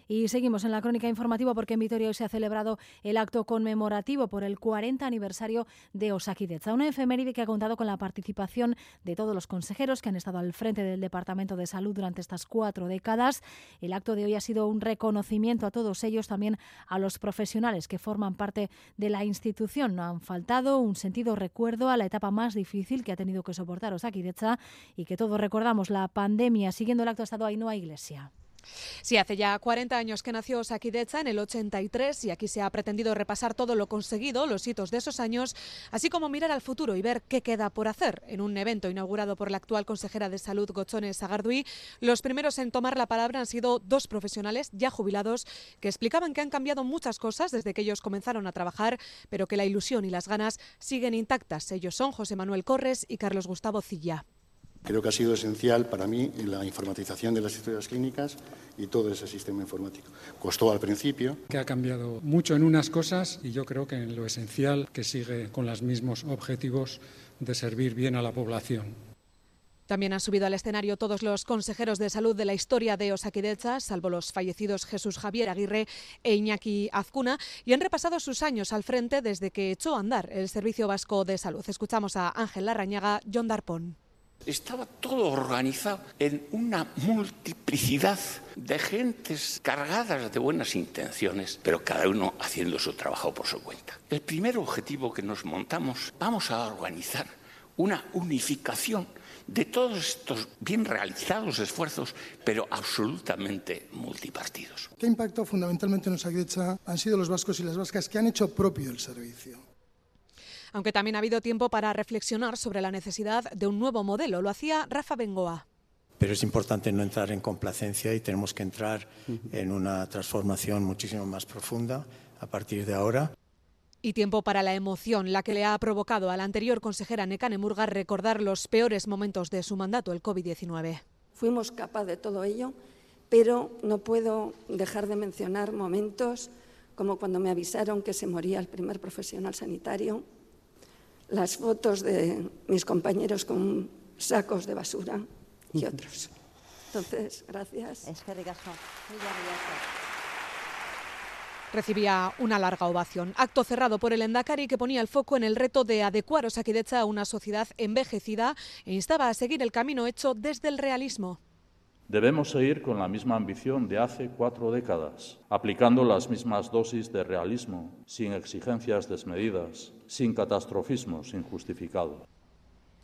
y seguimos en la crónica informativa porque en Vitoria hoy se ha celebrado el acto conmemorativo por el 40 aniversario de Osakideza, una efeméride que ha contado con la participación de todos los consejeros que han estado al frente del Departamento de Salud durante estas cuatro décadas. El acto de hoy ha sido un reconocimiento a todos ellos, también a los profesionales que forman parte de la institución. No han faltado un sentido recuerdo a la etapa más difícil que ha tenido que soportar Osakideza y que todos recordamos, la pandemia. Siguiendo el acto ha estado Ainhoa Iglesia. Sí, hace ya 40 años que nació Sakidecha en el 83 y aquí se ha pretendido repasar todo lo conseguido, los hitos de esos años, así como mirar al futuro y ver qué queda por hacer. En un evento inaugurado por la actual consejera de Salud, Gochones Sagardui, los primeros en tomar la palabra han sido dos profesionales ya jubilados que explicaban que han cambiado muchas cosas desde que ellos comenzaron a trabajar, pero que la ilusión y las ganas siguen intactas. Ellos son José Manuel Corres y Carlos Gustavo Cilla. Creo que ha sido esencial para mí la informatización de las historias clínicas y todo ese sistema informático. Costó al principio. Que ha cambiado mucho en unas cosas y yo creo que en lo esencial que sigue con los mismos objetivos de servir bien a la población. También han subido al escenario todos los consejeros de salud de la historia de Osakidecha, salvo los fallecidos Jesús Javier Aguirre e Iñaki Azcuna, y han repasado sus años al frente desde que echó a andar el Servicio Vasco de Salud. Escuchamos a Ángel Larrañaga, John Darpón. Estaba todo organizado en una multiplicidad de gentes cargadas de buenas intenciones, pero cada uno haciendo su trabajo por su cuenta. El primer objetivo que nos montamos, vamos a organizar una unificación de todos estos bien realizados esfuerzos, pero absolutamente multipartidos. ¿Qué impacto fundamentalmente en Osagrecha han sido los vascos y las vascas que han hecho propio el servicio? Aunque también ha habido tiempo para reflexionar sobre la necesidad de un nuevo modelo. Lo hacía Rafa Bengoa. Pero es importante no entrar en complacencia y tenemos que entrar en una transformación muchísimo más profunda a partir de ahora. Y tiempo para la emoción, la que le ha provocado a la anterior consejera Nekane Murga recordar los peores momentos de su mandato, el COVID-19. Fuimos capaces de todo ello, pero no puedo dejar de mencionar momentos como cuando me avisaron que se moría el primer profesional sanitario, las fotos de mis compañeros con sacos de basura y otros. Entonces, gracias. Es que recibía una larga ovación. Acto cerrado por el Endacari que ponía el foco en el reto de adecuar Osakidecha a una sociedad envejecida e instaba a seguir el camino hecho desde el realismo. Debemos seguir con la misma ambición de hace cuatro décadas, aplicando las mismas dosis de realismo, sin exigencias desmedidas, sin catastrofismos injustificados.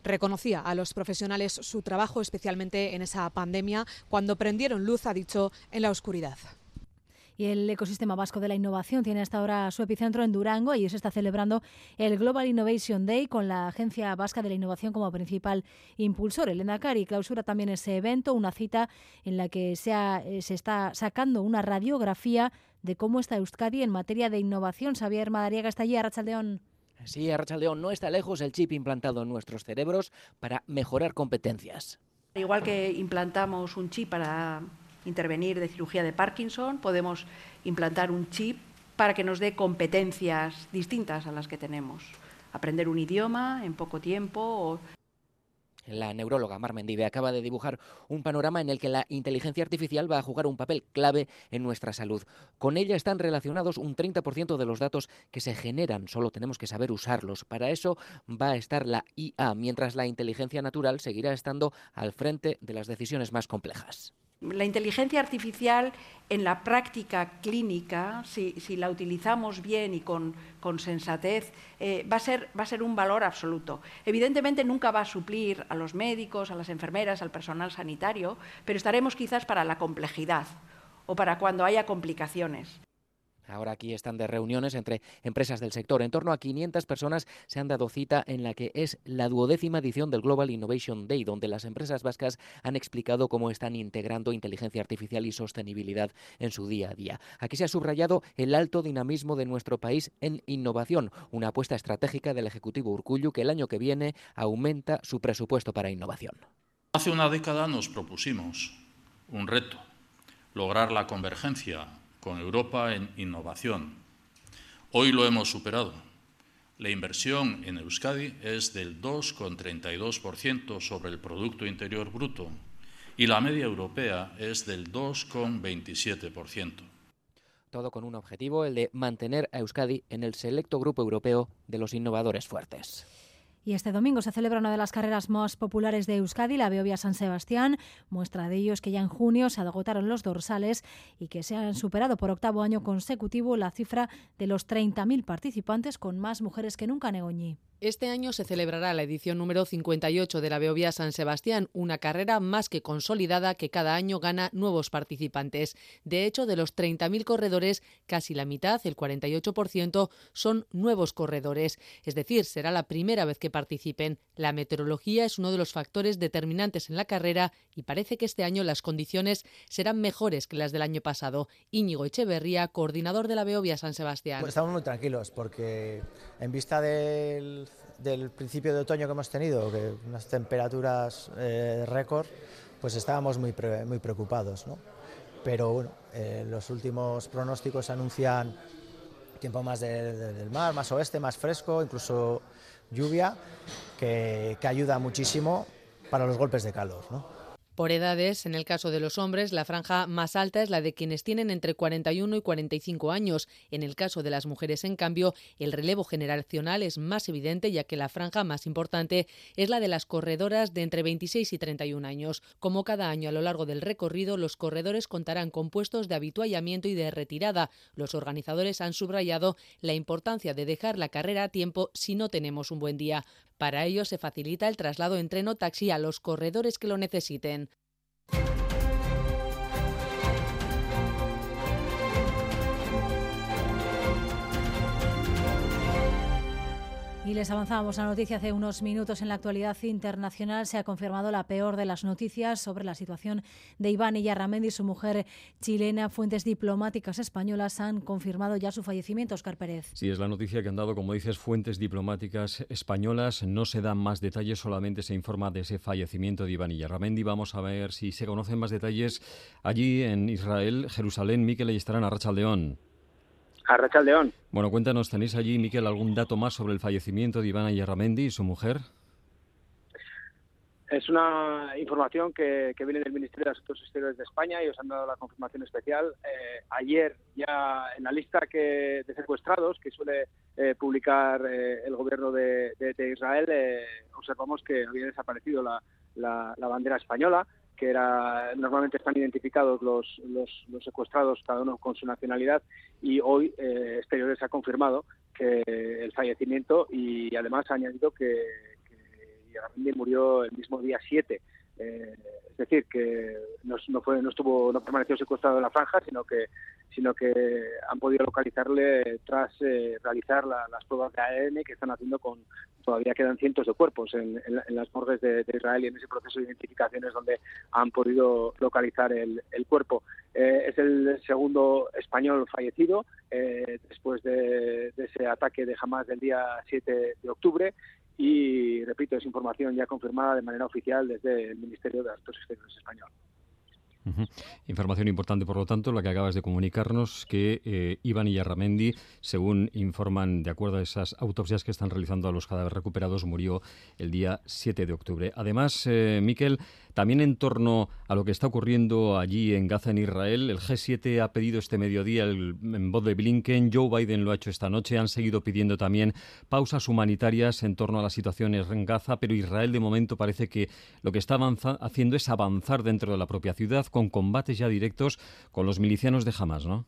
Reconocía a los profesionales su trabajo, especialmente en esa pandemia, cuando prendieron luz, ha dicho, en la oscuridad. Y el ecosistema vasco de la innovación tiene hasta ahora su epicentro en Durango y se está celebrando el Global Innovation Day con la Agencia Vasca de la Innovación como principal impulsor. El Endacari clausura también ese evento, una cita en la que se, eh, se está sacando una radiografía de cómo está Euskadi en materia de innovación. Xavier Madariaga está allí, Arrachaldeón. Sí, Arrachaldeón, no está lejos el chip implantado en nuestros cerebros para mejorar competencias. Igual que implantamos un chip para intervenir de cirugía de Parkinson, podemos implantar un chip para que nos dé competencias distintas a las que tenemos. Aprender un idioma en poco tiempo o la neuróloga Mar Mendive acaba de dibujar un panorama en el que la inteligencia artificial va a jugar un papel clave en nuestra salud. Con ella están relacionados un 30% de los datos que se generan, solo tenemos que saber usarlos. Para eso va a estar la IA, mientras la inteligencia natural seguirá estando al frente de las decisiones más complejas. La inteligencia artificial en la práctica clínica, si, la utilizamos bien y con, sensatez, eh, va, a ser, va a ser un valor absoluto. Evidentemente nunca va a suplir a los médicos, a las enfermeras, al personal sanitario, pero estaremos quizás para la complejidad o para cuando haya complicaciones. Ahora aquí están de reuniones entre empresas del sector. En torno a 500 personas se han dado cita en la que es la duodécima edición del Global Innovation Day, donde las empresas vascas han explicado cómo están integrando inteligencia artificial y sostenibilidad en su día a día. Aquí se ha subrayado el alto dinamismo de nuestro país en innovación, una apuesta estratégica del Ejecutivo Urcullu que el año que viene aumenta su presupuesto para innovación. Hace una década nos propusimos un reto, lograr la convergencia con Europa en innovación. Hoy lo hemos superado. La inversión en Euskadi es del 2,32% sobre el Producto Interior Bruto y la media europea es del 2,27%. Todo con un objetivo, el de mantener a Euskadi en el selecto grupo europeo de los innovadores fuertes. Y este domingo se celebra una de las carreras más populares de Euskadi, la Beovia San Sebastián. Muestra de ello es que ya en junio se agotaron los dorsales y que se han superado por octavo año consecutivo la cifra de los 30.000 participantes, con más mujeres que nunca en Egoñi. Este año se celebrará la edición número 58 de la Beovia San Sebastián, una carrera más que consolidada que cada año gana nuevos participantes. De hecho, de los 30.000 corredores, casi la mitad, el 48%, son nuevos corredores. Es decir, será la primera vez que participen. La meteorología es uno de los factores determinantes en la carrera y parece que este año las condiciones serán mejores que las del año pasado. Íñigo Echeverría, coordinador de la Beovia San Sebastián. Pues estamos muy tranquilos porque en vista del principio de otoño que hemos tenido, que unas temperaturas eh, récord, pues estábamos muy, muy preocupados. ¿no? Pero bueno, eh, los últimos pronósticos anuncian tiempo más del mar, más oeste, más fresco, incluso lluvia, que, que ayuda muchísimo para los golpes de calor. ¿no? Por edades, en el caso de los hombres, la franja más alta es la de quienes tienen entre 41 y 45 años. En el caso de las mujeres, en cambio, el relevo generacional es más evidente, ya que la franja más importante es la de las corredoras de entre 26 y 31 años. Como cada año a lo largo del recorrido, los corredores contarán con puestos de habituallamiento y de retirada. Los organizadores han subrayado la importancia de dejar la carrera a tiempo si no tenemos un buen día. Para ello se facilita el traslado en tren o taxi a los corredores que lo necesiten. Y les avanzábamos la noticia hace unos minutos. En la actualidad internacional se ha confirmado la peor de las noticias sobre la situación de Iván Iyarramendi y su mujer chilena. Fuentes diplomáticas españolas han confirmado ya su fallecimiento. Oscar Pérez. Sí, es la noticia que han dado, como dices, fuentes diplomáticas españolas. No se dan más detalles, solamente se informa de ese fallecimiento de Iván Iyarramendi. Vamos a ver si se conocen más detalles allí en Israel, Jerusalén. Miquel, y estarán a Rachaldeón. A. Bueno, cuéntanos, ¿tenéis allí, Miquel, algún dato más sobre el fallecimiento de Ivana Yarramendi y su mujer? Es una información que, viene del Ministerio de Asuntos Exteriores de España y os han dado la confirmación especial. Eh, ayer ya en la lista que, de secuestrados que suele eh, publicar eh, el gobierno de, Israel observamos que había desaparecido la bandera española que era normalmente están identificados los, los, secuestrados cada uno con su nacionalidad y hoy eh, Exteriores ha confirmado que el fallecimiento y además ha añadido que, que murió el mismo día 7 eh, es decir, que no, fue, no estuvo, no permaneció secuestrado en la franja, sino que, sino que han podido localizarle tras eh, realizar las pruebas de ADN que están haciendo con, todavía quedan cientos de cuerpos en, las morgues de, Israel y en ese proceso de identificación es donde han podido localizar el, cuerpo. Eh, es el segundo español fallecido después de, de, ese ataque de Hamas del día 7 de octubre y, repito, es información ya confirmada de manera oficial desde el Ministerio de Asuntos Exteriores español. Información importante, por lo tanto, la que acabas de comunicarnos, que eh, Iván Iyarramendi, según informan, de acuerdo a esas autopsias que están realizando a los cadáveres recuperados, murió el día 7 de octubre. Además, eh, Miquel, también en torno a lo que está ocurriendo allí en Gaza, en Israel, el G7 ha pedido este mediodía el, en voz de Blinken, Joe Biden lo ha hecho esta noche, han seguido pidiendo también pausas humanitarias en torno a las situaciones en Gaza, pero Israel de momento parece que lo que está haciendo es avanzar dentro de la propia ciudad con combates ya directos con los milicianos de Hamas, ¿no?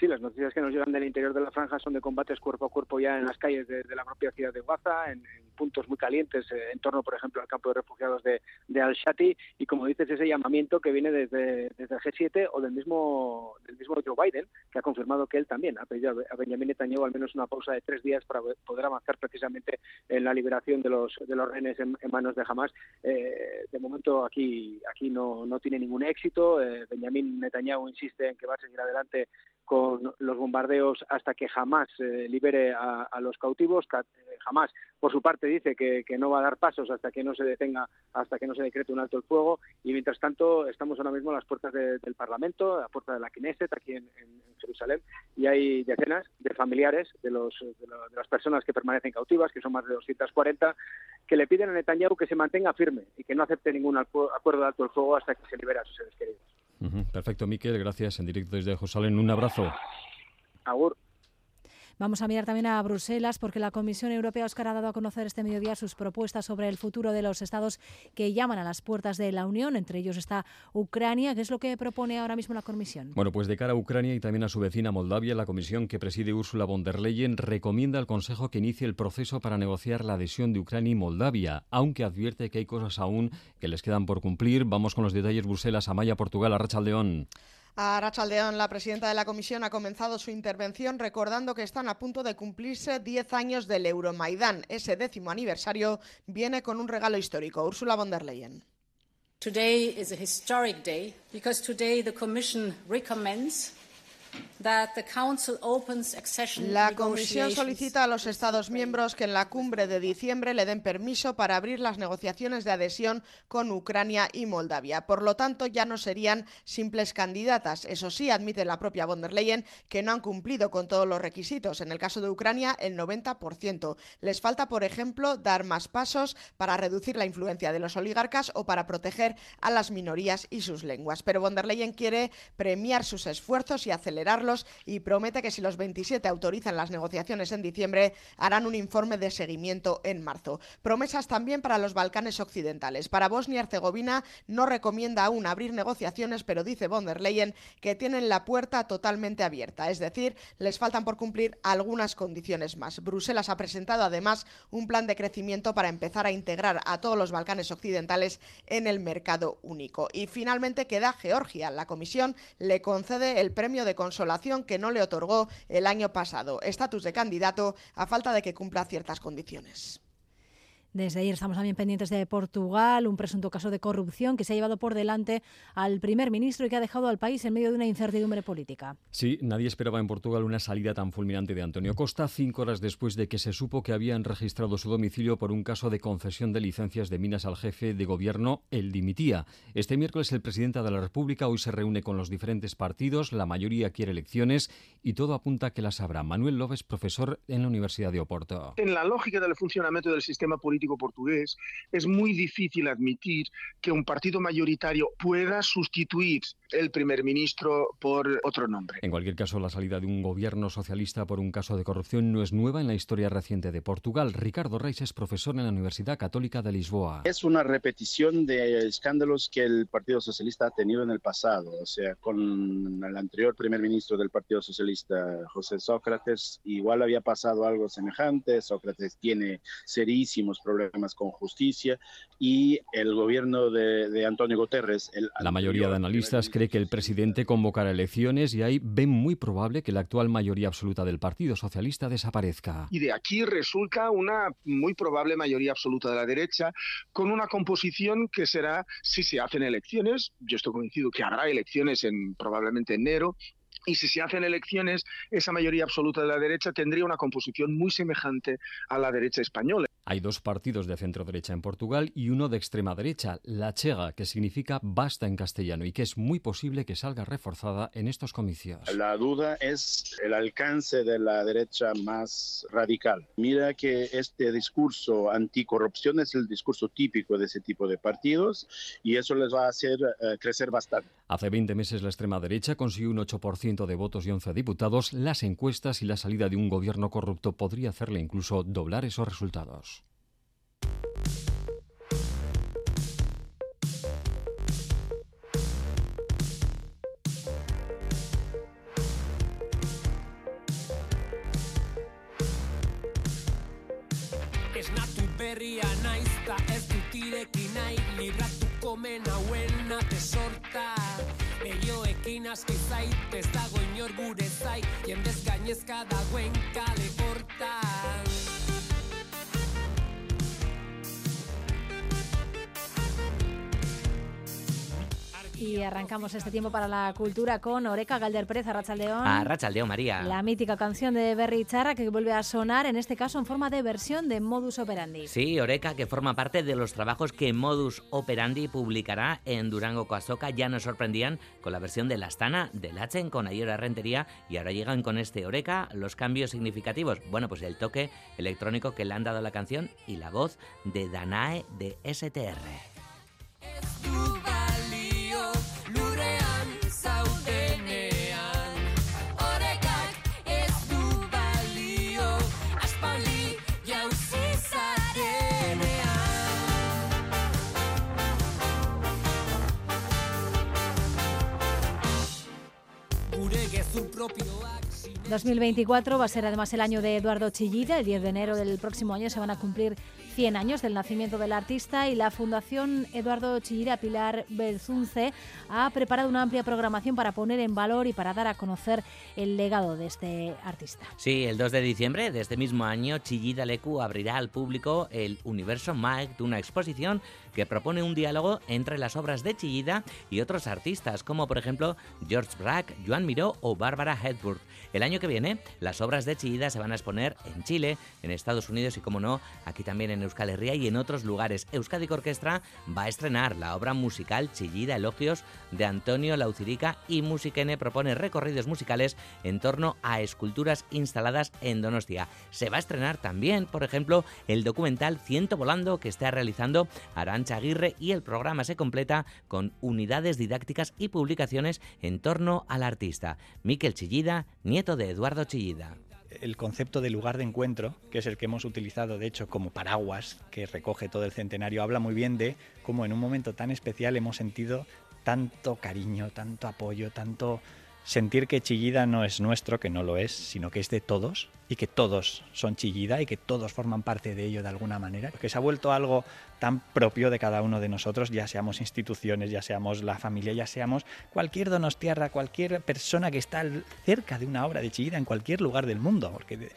Sí, las noticias que nos llegan del interior de la franja son de combates cuerpo a cuerpo ya en las calles de, la propia ciudad de Gaza, en, puntos muy calientes, eh, en torno, por ejemplo, al campo de refugiados de, Al-Shati, y como dices, ese llamamiento que viene desde, desde, el G7 o del mismo, del mismo Joe Biden, que ha confirmado que él también ha pedido a Benjamin Netanyahu al menos una pausa de tres días para poder avanzar precisamente en la liberación de los, de los rehenes en, manos de Hamas. Eh, de momento aquí, aquí no, no tiene ningún éxito. Eh, Benjamin Netanyahu insiste en que va a seguir adelante con los bombardeos hasta que jamás eh, libere a, los cautivos. Eh, jamás, por su parte, dice que, no va a dar pasos hasta que no se detenga, hasta que no se decrete un alto el fuego. Y mientras tanto, estamos ahora mismo a las puertas del Parlamento, a la puerta de la Knesset, aquí en, Jerusalén, y hay decenas de familiares de, los, de, las personas que permanecen cautivas, que son más de 240, que le piden a Netanyahu que se mantenga firme y que no acepte ningún acuerdo de alto el fuego hasta que se libere a sus seres queridos. Perfecto, Miquel, gracias. En directo desde Jerusalén, un abrazo. Agur. Vamos a mirar también a Bruselas porque la Comisión Europea Oscar ha dado a conocer este mediodía sus propuestas sobre el futuro de los estados que llaman a las puertas de la Unión. Entre ellos está Ucrania. ¿Qué es lo que propone ahora mismo la Comisión? Bueno, pues de cara a Ucrania y también a su vecina Moldavia, la Comisión que preside Ursula von der Leyen recomienda al Consejo que inicie el proceso para negociar la adhesión de Ucrania y Moldavia, aunque advierte que hay cosas aún que les quedan por cumplir. Vamos con los detalles Bruselas, Amaya, Portugal, Arrachaldeón. A la presidenta de la Comisión, ha comenzado su intervención recordando que están a punto de cumplirse 10 años del Euromaidán. Ese décimo aniversario viene con un regalo histórico. Ursula von der Leyen. Today is a historic day because today the Commission recommends La Comisión solicita a los Estados miembros que en la cumbre de diciembre le den permiso para abrir las negociaciones de adhesión con Ucrania y Moldavia. Por lo tanto, ya no serían simples candidatas. Eso sí, admite la propia von der Leyen que no han cumplido con todos los requisitos. En el caso de Ucrania, el 90%. Les falta, por ejemplo, dar más pasos para reducir la influencia de los oligarcas o para proteger a las minorías y sus lenguas. Pero von der Leyen quiere premiar sus esfuerzos y y promete que si los 27 autorizan las negociaciones en diciembre, harán un informe de seguimiento en marzo. Promesas también para los Balcanes occidentales. Para Bosnia y Herzegovina no recomienda aún abrir negociaciones, pero dice von der Leyen que tienen la puerta totalmente abierta, es decir, les faltan por cumplir algunas condiciones más. Bruselas ha presentado además un plan de crecimiento para empezar a integrar a todos los Balcanes occidentales en el mercado único. Y finalmente queda Georgia. La Comisión le concede el premio de consolación que no le otorgó el año pasado, estatus de candidato a falta de que cumpla ciertas condiciones. Desde ayer estamos también pendientes de Portugal, un presunto caso de corrupción que se ha llevado por delante al primer ministro y que ha dejado al país en medio de una incertidumbre política. Sí, nadie esperaba en Portugal una salida tan fulminante de Antonio Costa, cinco horas después de que se supo que habían registrado su domicilio por un caso de concesión de licencias de minas al jefe de gobierno, el dimitía. Este miércoles el presidente de la República hoy se reúne con los diferentes partidos, la mayoría quiere elecciones y todo apunta a que las habrá. Manuel López, profesor en la Universidad de Oporto. En la lógica del funcionamiento del sistema político portugués, es muy difícil admitir que un partido mayoritario pueda sustituir el primer ministro por otro nombre. En cualquier caso, la salida de un gobierno socialista por un caso de corrupción no es nueva en la historia reciente de Portugal. Ricardo Reis es profesor en la Universidad Católica de Lisboa. Es una repetición de escándalos que el Partido Socialista ha tenido en el pasado. O sea, con el anterior primer ministro del Partido Socialista, José Sócrates, igual había pasado algo semejante. Sócrates tiene serísimos problemas con justicia y el gobierno de, Antonio Guterres. la mayoría de analistas cree que el presidente convocará elecciones y ahí ven muy probable que la actual mayoría absoluta del Partido Socialista desaparezca. Y de aquí resulta una muy probable mayoría absoluta de la derecha con una composición que será, si se hacen elecciones, yo estoy convencido que habrá elecciones en probablemente enero, y si se hacen elecciones, esa mayoría absoluta de la derecha tendría una composición muy semejante a la derecha española. Hay dos partidos de centro derecha en Portugal y uno de extrema derecha, la Chega, que significa basta en castellano y que es muy posible que salga reforzada en estos comicios. La duda es el alcance de la derecha más radical. Mira que este discurso anticorrupción es el discurso típico de ese tipo de partidos y eso les va a hacer eh, crecer bastante. Hace 20 meses la extrema derecha consiguió un 8% de votos y 11 diputados. Las encuestas y la salida de un gobierno corrupto podría hacerle incluso doblar esos resultados. Berria naiz ta ez dut irekin nahi. Libratuko mena huena tesorta Eioekin aski zait ez dago inor gure zait jendez gainezka dagoen kale portan Y arrancamos este tiempo para la cultura con Oreca Galder Pérez, Arrachaldeón. Arrachaldeón, María. La mítica canción de Berry Charra que vuelve a sonar, en este caso en forma de versión de Modus Operandi. Sí, Oreca, que forma parte de los trabajos que Modus Operandi publicará en Durango Coazoca. Ya nos sorprendían con la versión de La Astana, de Lachen con Ayora Rentería y ahora llegan con este Oreca los cambios significativos. Bueno, pues el toque electrónico que le han dado a la canción y la voz de Danae de STR. 2024 va a ser además el año de Eduardo Chillida. El 10 de enero del próximo año se van a cumplir 100 años del nacimiento del artista y la Fundación Eduardo Chillida Pilar Belzunce ha preparado una amplia programación para poner en valor y para dar a conocer el legado de este artista. Sí, el 2 de diciembre de este mismo año, Chillida Lecu abrirá al público el universo Mike de una exposición que propone un diálogo entre las obras de Chillida y otros artistas, como por ejemplo George Brack, Joan Miró o Bárbara Hedburg. El año que viene, las obras de Chillida se van a exponer en Chile, en Estados Unidos y, como no, aquí también en Euskal Herria y en otros lugares. Euskadi Orquestra va a estrenar la obra musical Chillida Elogios de Antonio Laucirica y Musiquene propone recorridos musicales en torno a esculturas instaladas en Donostia. Se va a estrenar también, por ejemplo, el documental Ciento Volando que está realizando Arancha Aguirre y el programa se completa con unidades didácticas y publicaciones en torno al artista. Miquel Chillida, nieto de Eduardo Chillida el concepto de lugar de encuentro, que es el que hemos utilizado de hecho como paraguas que recoge todo el centenario, habla muy bien de cómo en un momento tan especial hemos sentido tanto cariño, tanto apoyo, tanto sentir que Chillida no es nuestro, que no lo es, sino que es de todos y que todos son Chillida y que todos forman parte de ello de alguna manera, que se ha vuelto algo tan propio de cada uno de nosotros, ya seamos instituciones, ya seamos la familia, ya seamos cualquier donostiarra, cualquier persona que está cerca de una obra de Chillida en cualquier lugar del mundo, porque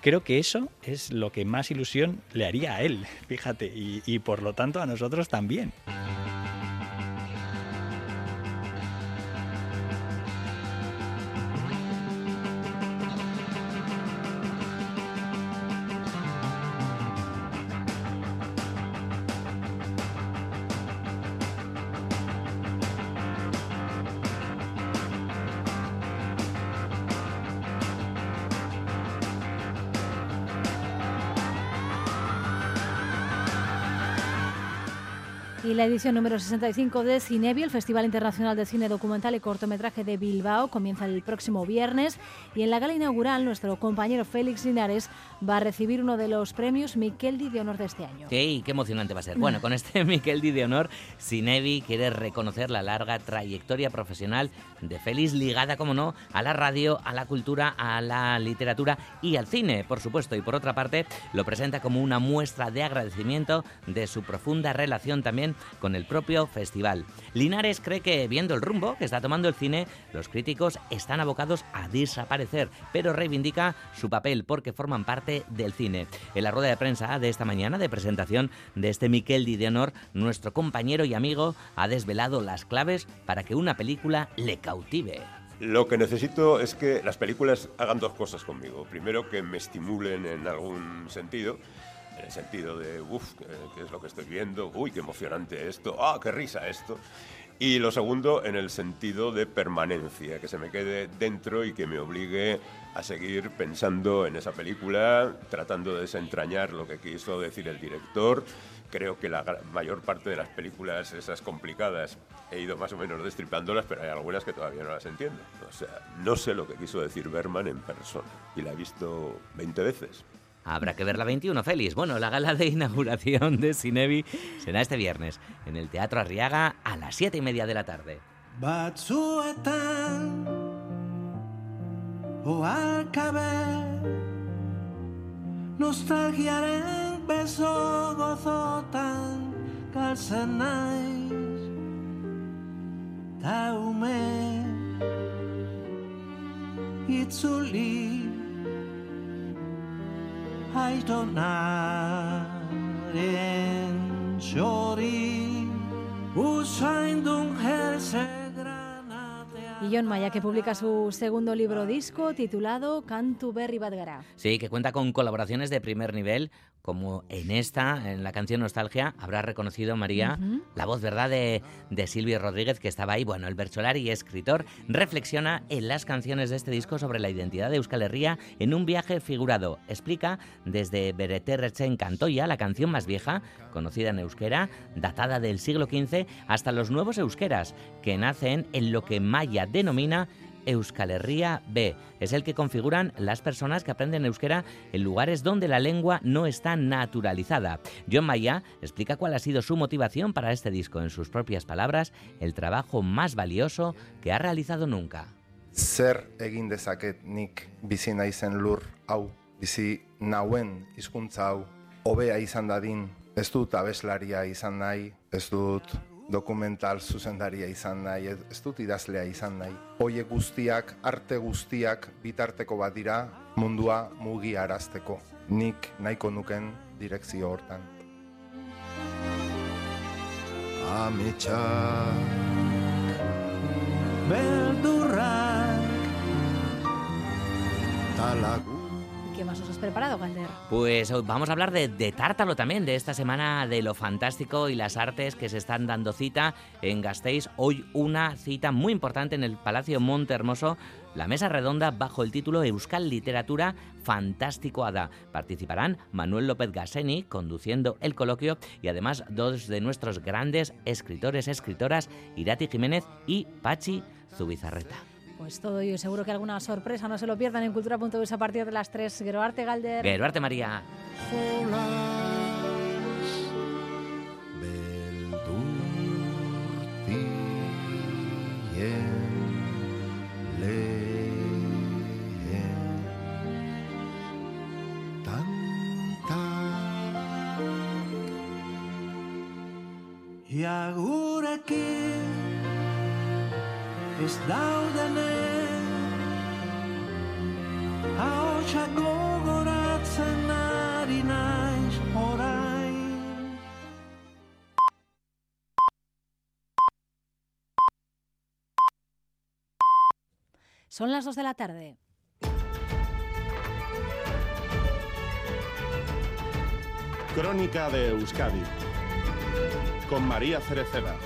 creo que eso es lo que más ilusión le haría a él, [LAUGHS] fíjate, y, y por lo tanto a nosotros también. La edición número 65 de Cinebi, el Festival Internacional de Cine Documental y Cortometraje de Bilbao, comienza el próximo viernes y en la gala inaugural nuestro compañero Félix Linares va a recibir uno de los premios Miqueldi de Honor de este año. Sí, qué emocionante va a ser. Bueno, con este [LAUGHS] Miqueldi de Honor, Cinebi quiere reconocer la larga trayectoria profesional de Félix ligada, como no, a la radio, a la cultura, a la literatura y al cine, por supuesto. Y por otra parte, lo presenta como una muestra de agradecimiento de su profunda relación también con el propio festival. Linares cree que, viendo el rumbo que está tomando el cine, los críticos están abocados a desaparecer, pero reivindica su papel porque forman parte del cine. En la rueda de prensa de esta mañana de presentación de este Miquel Di de nuestro compañero y amigo ha desvelado las claves para que una película le cautive. Lo que necesito es que las películas hagan dos cosas conmigo. Primero, que me estimulen en algún sentido en el sentido de, uff, ¿qué es lo que estoy viendo? Uy, qué emocionante esto, ah, qué risa esto. Y lo segundo, en el sentido de permanencia, que se me quede dentro y que me obligue a seguir pensando en esa película, tratando de desentrañar lo que quiso decir el director. Creo que la mayor parte de las películas, esas complicadas, he ido más o menos destripándolas, pero hay algunas que todavía no las entiendo. O sea, no sé lo que quiso decir Berman en persona y la he visto 20 veces. Habrá que ver la 21, Félix. Bueno, la gala de inauguración de Cinevi será este viernes en el Teatro Arriaga a las 7 y media de la tarde. Nostalgiaren beso gozotan galtzen naiz Ta ume Itzuli haidonaren txori usaindun herzen Y John Maya, que publica su segundo libro disco titulado Cantu Berri Badgara. Sí, que cuenta con colaboraciones de primer nivel, como en esta, en la canción Nostalgia, habrá reconocido María la voz, ¿verdad?, de, de Silvio Rodríguez, que estaba ahí. Bueno, el Bercholari, escritor, reflexiona en las canciones de este disco sobre la identidad de Euskal Herria en un viaje figurado. Explica desde en Cantoya, la canción más vieja, conocida en euskera, datada del siglo XV, hasta los nuevos euskeras, que nacen en lo que Maya denomina Euskal Herria B. Es el que configuran las personas que aprenden euskera en lugares donde la lengua no está naturalizada. John Maya explica cuál ha sido su motivación para este disco, en sus propias palabras, el trabajo más valioso que ha realizado nunca. zer egin dezaket nik bizi naizen lur hau, bizi nauen hizkuntza hau, hobea izan dadin, ez dut abeslaria izan dokumental zuzendaria izan nahi, ez dut idazlea izan nahi. Hoiek guztiak, arte guztiak bitarteko bat dira mundua mugi arazteko. Nik nahiko nuken direkzio hortan. Ametxak Beldurrak Talagu ¿Qué más os has preparado? Pues vamos a hablar de, de, Tártalo también, de esta semana de lo fantástico y las artes que se están dando cita en Gasteiz. Hoy una cita muy importante en el Palacio Monte Hermoso, la mesa redonda bajo el título Euskal Literatura Fantástico Ada. Participarán Manuel López Gaseni conduciendo el coloquio y además dos de nuestros grandes escritores, escritoras, Irati Jiménez y Pachi Zubizarreta. Pues todo y seguro que alguna sorpresa no se lo pierdan en cultura.es a partir de las 3. Geroarte Galder. Geroarte María. Ja gurekin ez daudenen Son las 2 de la tarde. Crónica de Euskadi con María Cereceda.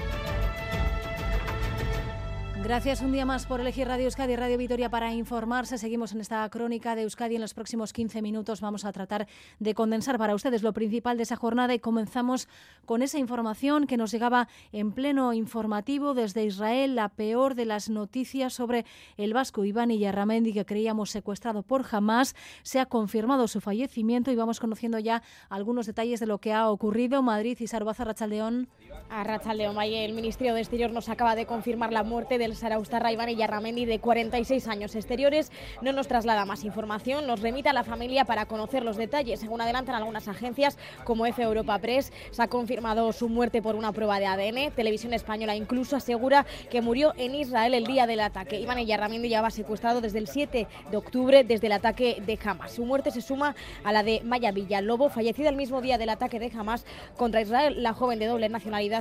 Gracias un día más por elegir Radio Euskadi y Radio Vitoria para informarse. Seguimos en esta crónica de Euskadi. En los próximos 15 minutos vamos a tratar de condensar para ustedes lo principal de esa jornada y comenzamos con esa información que nos llegaba en pleno informativo desde Israel, la peor de las noticias sobre el vasco Iván Iyarramendi que creíamos secuestrado por Hamas. Se ha confirmado su fallecimiento y vamos conociendo ya algunos detalles de lo que ha ocurrido. Madrid y Sarbaza Rachaldeón. A Rachaldeón, el Ministerio de Exterior nos acaba de confirmar la muerte del Saraustarra Iván Yarramendi, de 46 años exteriores. No nos traslada más información, nos remite a la familia para conocer los detalles. Según adelantan algunas agencias, como F Europa Press, se ha confirmado su muerte por una prueba de ADN. Televisión Española incluso asegura que murió en Israel el día del ataque. Iván Yarramendi ya va secuestrado desde el 7 de octubre, desde el ataque de Hamas. Su muerte se suma a la de Maya Villalobos, fallecida el mismo día del ataque de Hamas contra Israel. La joven de doble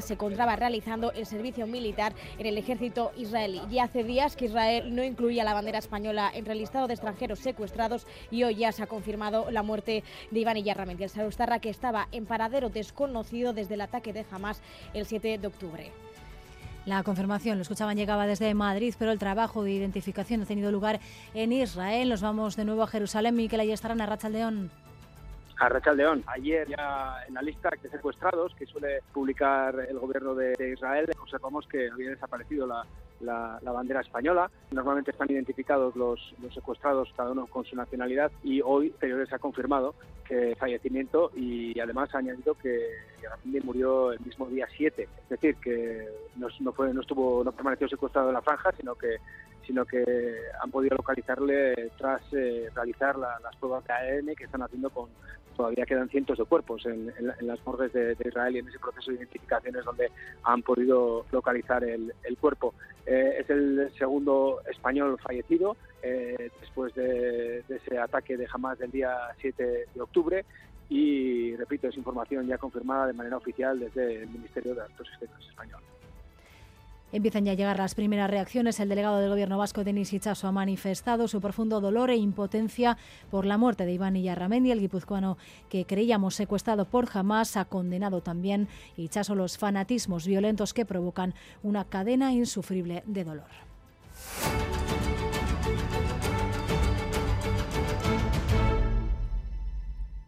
se encontraba realizando el servicio militar en el ejército israelí. Y hace días que Israel no incluía la bandera española entre el listado de extranjeros secuestrados y hoy ya se ha confirmado la muerte de Iván Iyarramendi, el Sarustarra que estaba en paradero desconocido desde el ataque de Hamas el 7 de octubre. La confirmación, lo escuchaban, llegaba desde Madrid, pero el trabajo de identificación ha tenido lugar en Israel. Nos vamos de nuevo a Jerusalén. Miquel, ahí estarán a Rachaldeón. A Rachaldeón, ayer ya en la lista de secuestrados que suele publicar el gobierno de, Israel, observamos que había desaparecido la, la, bandera española. Normalmente están identificados los, los, secuestrados, cada uno con su nacionalidad, y hoy Exteriores ha confirmado que fallecimiento y además ha añadido que García murió el mismo día 7. Es decir, que no, no, fue, no, estuvo, no permaneció secuestrado en la franja, sino que sino que han podido localizarle tras eh, realizar la, las pruebas de ADN que están haciendo con, todavía quedan cientos de cuerpos en, las morgues de, Israel y en ese proceso de identificación es donde han podido localizar el, el cuerpo. Eh, es el segundo español fallecido eh, después de, de, ese ataque de Hamas del día 7 de octubre y, repito, es información ya confirmada de manera oficial desde el Ministerio de Asuntos Exteriores español. Empiezan ya a llegar las primeras reacciones. El delegado del gobierno vasco, Denis Ichaso, ha manifestado su profundo dolor e impotencia por la muerte de Iván Iyarramendi, el guipuzcoano que creíamos secuestrado por Hamas. Ha condenado también Ichaso los fanatismos violentos que provocan una cadena insufrible de dolor.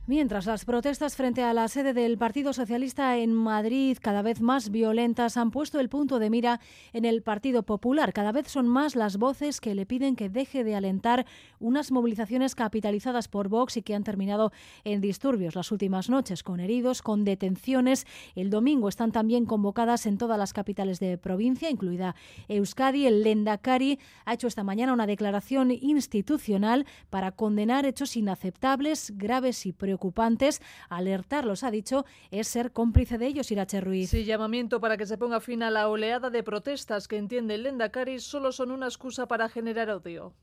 Mientras las protestas frente a la sede del Partido Socialista en Madrid, cada vez más violentas, han puesto el punto de mira en el Partido Popular. Cada vez son más las voces que le piden que deje de alentar unas movilizaciones capitalizadas por Vox y que han terminado en disturbios las últimas noches, con heridos, con detenciones. El domingo están también convocadas en todas las capitales de provincia, incluida Euskadi. El Lendakari ha hecho esta mañana una declaración institucional para condenar hechos inaceptables, graves y preocupantes preocupantes. Alertarlos, ha dicho, es ser cómplice de ellos, Irache Ruiz. Sí, llamamiento para que se ponga fin a la oleada de protestas que entiende el Lendakari solo son una excusa para generar odio.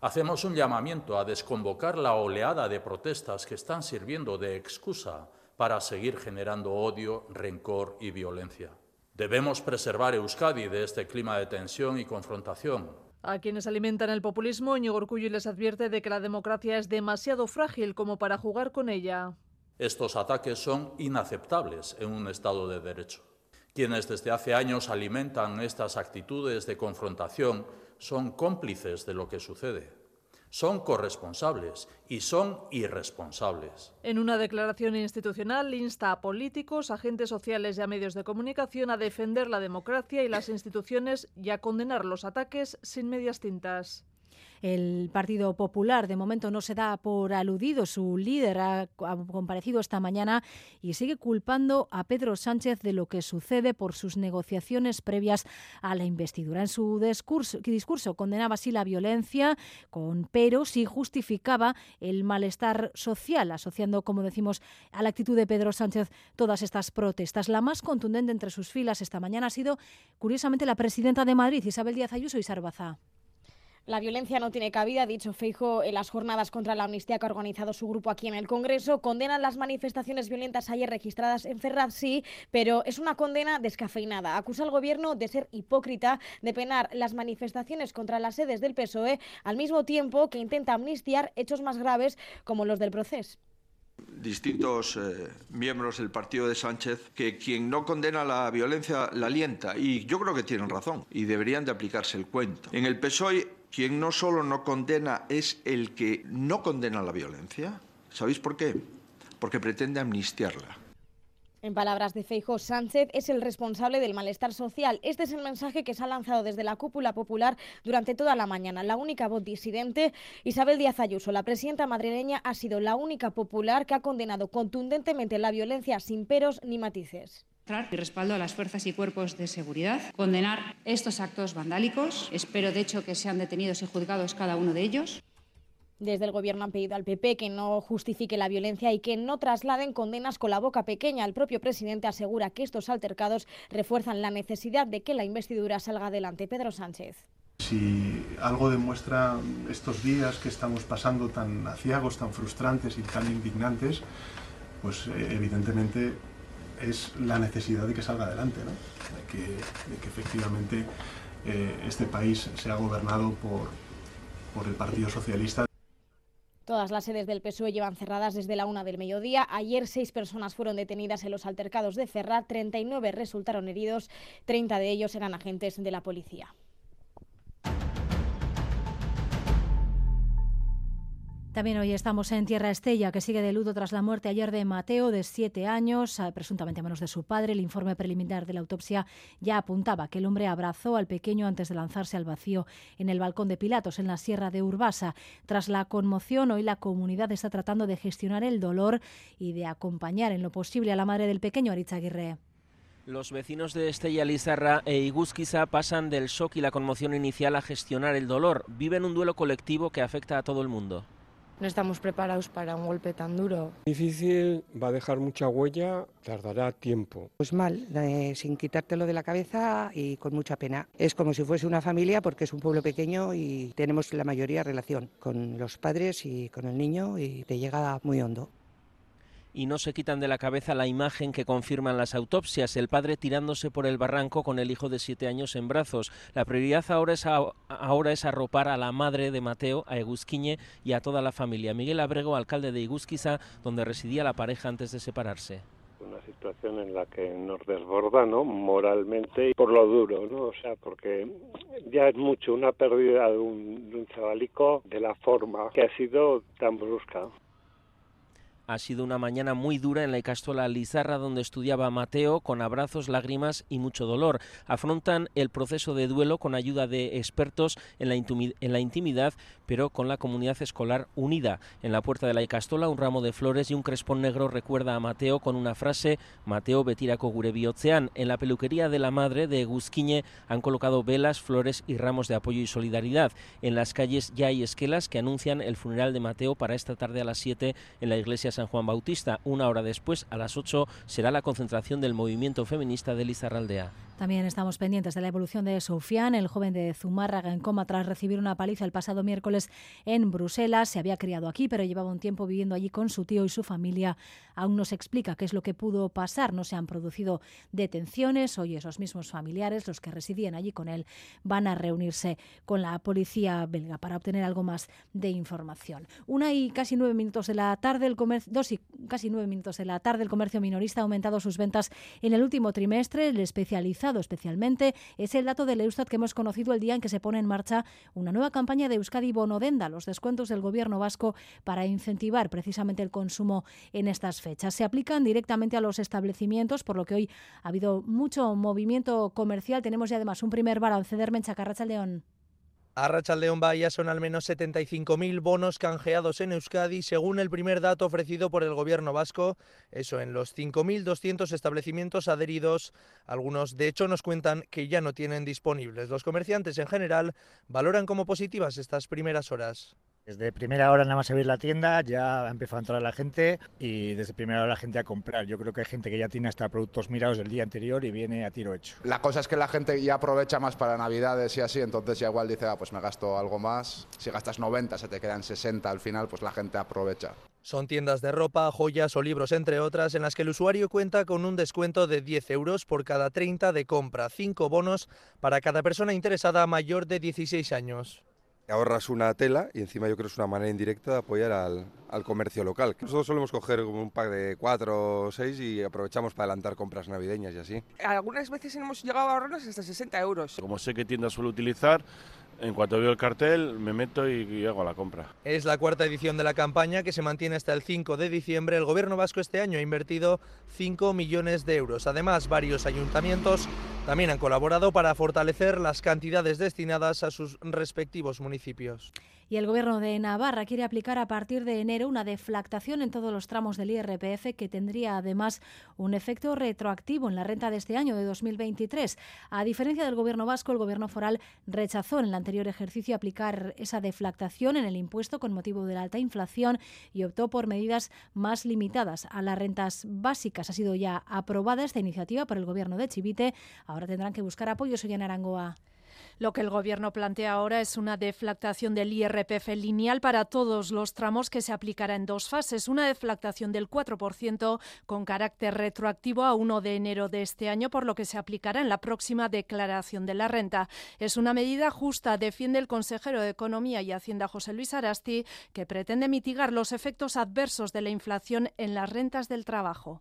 Hacemos un llamamiento a desconvocar la oleada de protestas que están sirviendo de excusa para seguir generando odio, rencor y violencia. Debemos preservar Euskadi de este clima de tensión y confrontación a quienes alimentan el populismo, Íñigo Urcullo les advierte de que la democracia es demasiado frágil como para jugar con ella. Estos ataques son inaceptables en un Estado de Derecho. Quienes desde hace años alimentan estas actitudes de confrontación son cómplices de lo que sucede son corresponsables y son irresponsables. En una declaración institucional insta a políticos, agentes sociales y a medios de comunicación a defender la democracia y las instituciones y a condenar los ataques sin medias tintas. El Partido Popular de momento no se da por aludido. Su líder ha, comparecido esta mañana y sigue culpando a Pedro Sánchez de lo que sucede por sus negociaciones previas a la investidura. En su discurso, condenaba así la violencia, con peros y justificaba el malestar social, asociando, como decimos, a la actitud de Pedro Sánchez todas estas protestas. La más contundente entre sus filas esta mañana ha sido, curiosamente, la presidenta de Madrid, Isabel Díaz Ayuso y Sarbaza. La violencia no tiene cabida, dicho Feijo en las jornadas contra la amnistía que ha organizado su grupo aquí en el Congreso. Condenan las manifestaciones violentas ayer registradas en Ferraz, sí, pero es una condena descafeinada. Acusa al Gobierno de ser hipócrita, de penar las manifestaciones contra las sedes del PSOE, al mismo tiempo que intenta amnistiar hechos más graves como los del proceso distintos eh, miembros del partido de Sánchez que quien no condena la violencia la alienta y yo creo que tienen razón y deberían de aplicarse el cuento. En el PSOE quien no solo no condena es el que no condena la violencia. ¿Sabéis por qué? Porque pretende amnistiarla. En palabras de Feijo, Sánchez es el responsable del malestar social. Este es el mensaje que se ha lanzado desde la cúpula popular durante toda la mañana. La única voz disidente, Isabel Díaz Ayuso, la presidenta madrileña, ha sido la única popular que ha condenado contundentemente la violencia sin peros ni matices y respaldo a las fuerzas y cuerpos de seguridad, condenar estos actos vandálicos. Espero, de hecho, que sean detenidos y juzgados cada uno de ellos. Desde el Gobierno han pedido al PP que no justifique la violencia y que no trasladen condenas con la boca pequeña. El propio presidente asegura que estos altercados refuerzan la necesidad de que la investidura salga adelante. Pedro Sánchez. Si algo demuestra estos días que estamos pasando tan aciagos, tan frustrantes y tan indignantes, pues eh, evidentemente es la necesidad de que salga adelante, ¿no? de, que, efectivamente eh, este país sea gobernado por, por el Partido Socialista. Todas las sedes del PSOE llevan cerradas desde la una del mediodía. Ayer seis personas fueron detenidas en los altercados de Ferrat, 39 resultaron heridos, 30 de ellos eran agentes de la policía. También hoy estamos en Tierra Estella, que sigue de luto tras la muerte ayer de Mateo, de siete años, eh, presuntamente a manos de su padre. El informe preliminar de la autopsia ya apuntaba que el hombre abrazó al pequeño antes de lanzarse al vacío en el balcón de Pilatos, en la Sierra de Urbasa. Tras la conmoción, hoy la comunidad está tratando de gestionar el dolor y de acompañar en lo posible a la madre del pequeño, Aritz Aguirre. Los vecinos de Estella Lizarra e Igusquiza pasan del shock y la conmoción inicial a gestionar el dolor. Viven un duelo colectivo que afecta a todo el mundo no estamos preparados para un golpe tan duro. Difícil, va a dejar mucha huella, tardará tiempo. Pues mal, eh, sin quitártelo de la cabeza y con mucha pena. Es como si fuese una familia porque es un pueblo pequeño y tenemos la mayoría relación con los padres y con el niño y te llega muy hondo y no se quitan de la cabeza la imagen que confirman las autopsias, el padre tirándose por el barranco con el hijo de siete años en brazos. La prioridad ahora es, ahora es arropar a la madre de Mateo, a Egusquiñe y a toda la familia. Miguel Abrego, alcalde de Egusquiza, donde residía la pareja antes de separarse una situación en la que nos desborda, ¿no? Moralmente y por lo duro, ¿no? O sea, porque ya es mucho una pérdida de un, de un chavalico de la forma que ha sido tan brusca. Ha sido una mañana muy dura en la Icastola Lizarra donde estudiaba Mateo con abrazos, lágrimas y mucho dolor. Afrontan el proceso de duelo con ayuda de expertos en la, en la intimidad, pero con la comunidad escolar unida. En la puerta de la Icastola un ramo de flores y un crespón negro recuerda a Mateo con una frase Mateo Betirako Gurebiotzean. En la peluquería de la madre de Guzquiñe han colocado velas, flores y ramos de apoyo y solidaridad. En las calles ya hay esquelas que anuncian el funeral de Mateo para esta tarde a las 7 en la iglesia San Juan Bautista. Una hora después, a las 8, será la concentración del movimiento feminista de Lizarraldea. También estamos pendientes de la evolución de Soufian, el joven de Zumárraga en coma tras recibir una paliza el pasado miércoles en Bruselas. Se había criado aquí, pero llevaba un tiempo viviendo allí con su tío y su familia. Aún no se explica qué es lo que pudo pasar. No se han producido detenciones. Hoy esos mismos familiares, los que residían allí con él, van a reunirse con la policía belga para obtener algo más de información. Una y casi nueve minutos de la tarde, el comercio, dos y casi nueve minutos de la tarde, el comercio minorista ha aumentado sus ventas en el último trimestre. El especializado especialmente es el dato del Eustat que hemos conocido el día en que se pone en marcha una nueva campaña de Euskadi Bonodenda, los descuentos del gobierno vasco para incentivar precisamente el consumo en estas fechas. Se aplican directamente a los establecimientos, por lo que hoy ha habido mucho movimiento comercial. Tenemos ya además un primer balance de Hermen Chacarracha León. A Rachaldeón Bahía son al menos 75.000 bonos canjeados en Euskadi, según el primer dato ofrecido por el gobierno vasco. Eso en los 5.200 establecimientos adheridos. Algunos, de hecho, nos cuentan que ya no tienen disponibles. Los comerciantes en general valoran como positivas estas primeras horas. Desde primera hora nada más abrir la tienda ya ha empezado a entrar la gente y desde primera hora la gente a comprar. Yo creo que hay gente que ya tiene hasta productos mirados del día anterior y viene a tiro hecho. La cosa es que la gente ya aprovecha más para navidades y así, entonces ya igual dice, ah, pues me gasto algo más. Si gastas 90, se te quedan 60 al final, pues la gente aprovecha. Son tiendas de ropa, joyas o libros, entre otras, en las que el usuario cuenta con un descuento de 10 euros por cada 30 de compra, 5 bonos para cada persona interesada mayor de 16 años ahorras una tela y encima yo creo que es una manera indirecta de apoyar al, al, comercio local. Nosotros solemos coger un pack de cuatro o seis y aprovechamos para adelantar compras navideñas y así. Algunas veces hemos llegado a ahorrarnos hasta 60 euros. Como sé qué tienda suelo utilizar, en cuanto veo el cartel, me meto y, hago la compra. Es la cuarta edición de la campaña que se mantiene hasta el 5 de diciembre. El gobierno vasco este año ha invertido 5 millones de euros. Además, varios ayuntamientos también han colaborado para fortalecer las cantidades destinadas a sus respectivos municipios y el Gobierno de Navarra quiere aplicar a partir de enero una deflactación en todos los tramos del IRPF que tendría además un efecto retroactivo en la renta de este año de 2023. A diferencia del Gobierno vasco, el Gobierno foral rechazó en el anterior ejercicio aplicar esa deflactación en el impuesto con motivo de la alta inflación y optó por medidas más limitadas a las rentas básicas. Ha sido ya aprobada esta iniciativa por el Gobierno de Chivite. Ahora tendrán que buscar apoyo. Soy en Arangoa. Lo que el Gobierno plantea ahora es una deflactación del IRPF lineal para todos los tramos que se aplicará en dos fases. Una deflactación del 4% con carácter retroactivo a 1 de enero de este año, por lo que se aplicará en la próxima declaración de la renta. Es una medida justa, defiende el consejero de Economía y Hacienda José Luis Arasti, que pretende mitigar los efectos adversos de la inflación en las rentas del trabajo.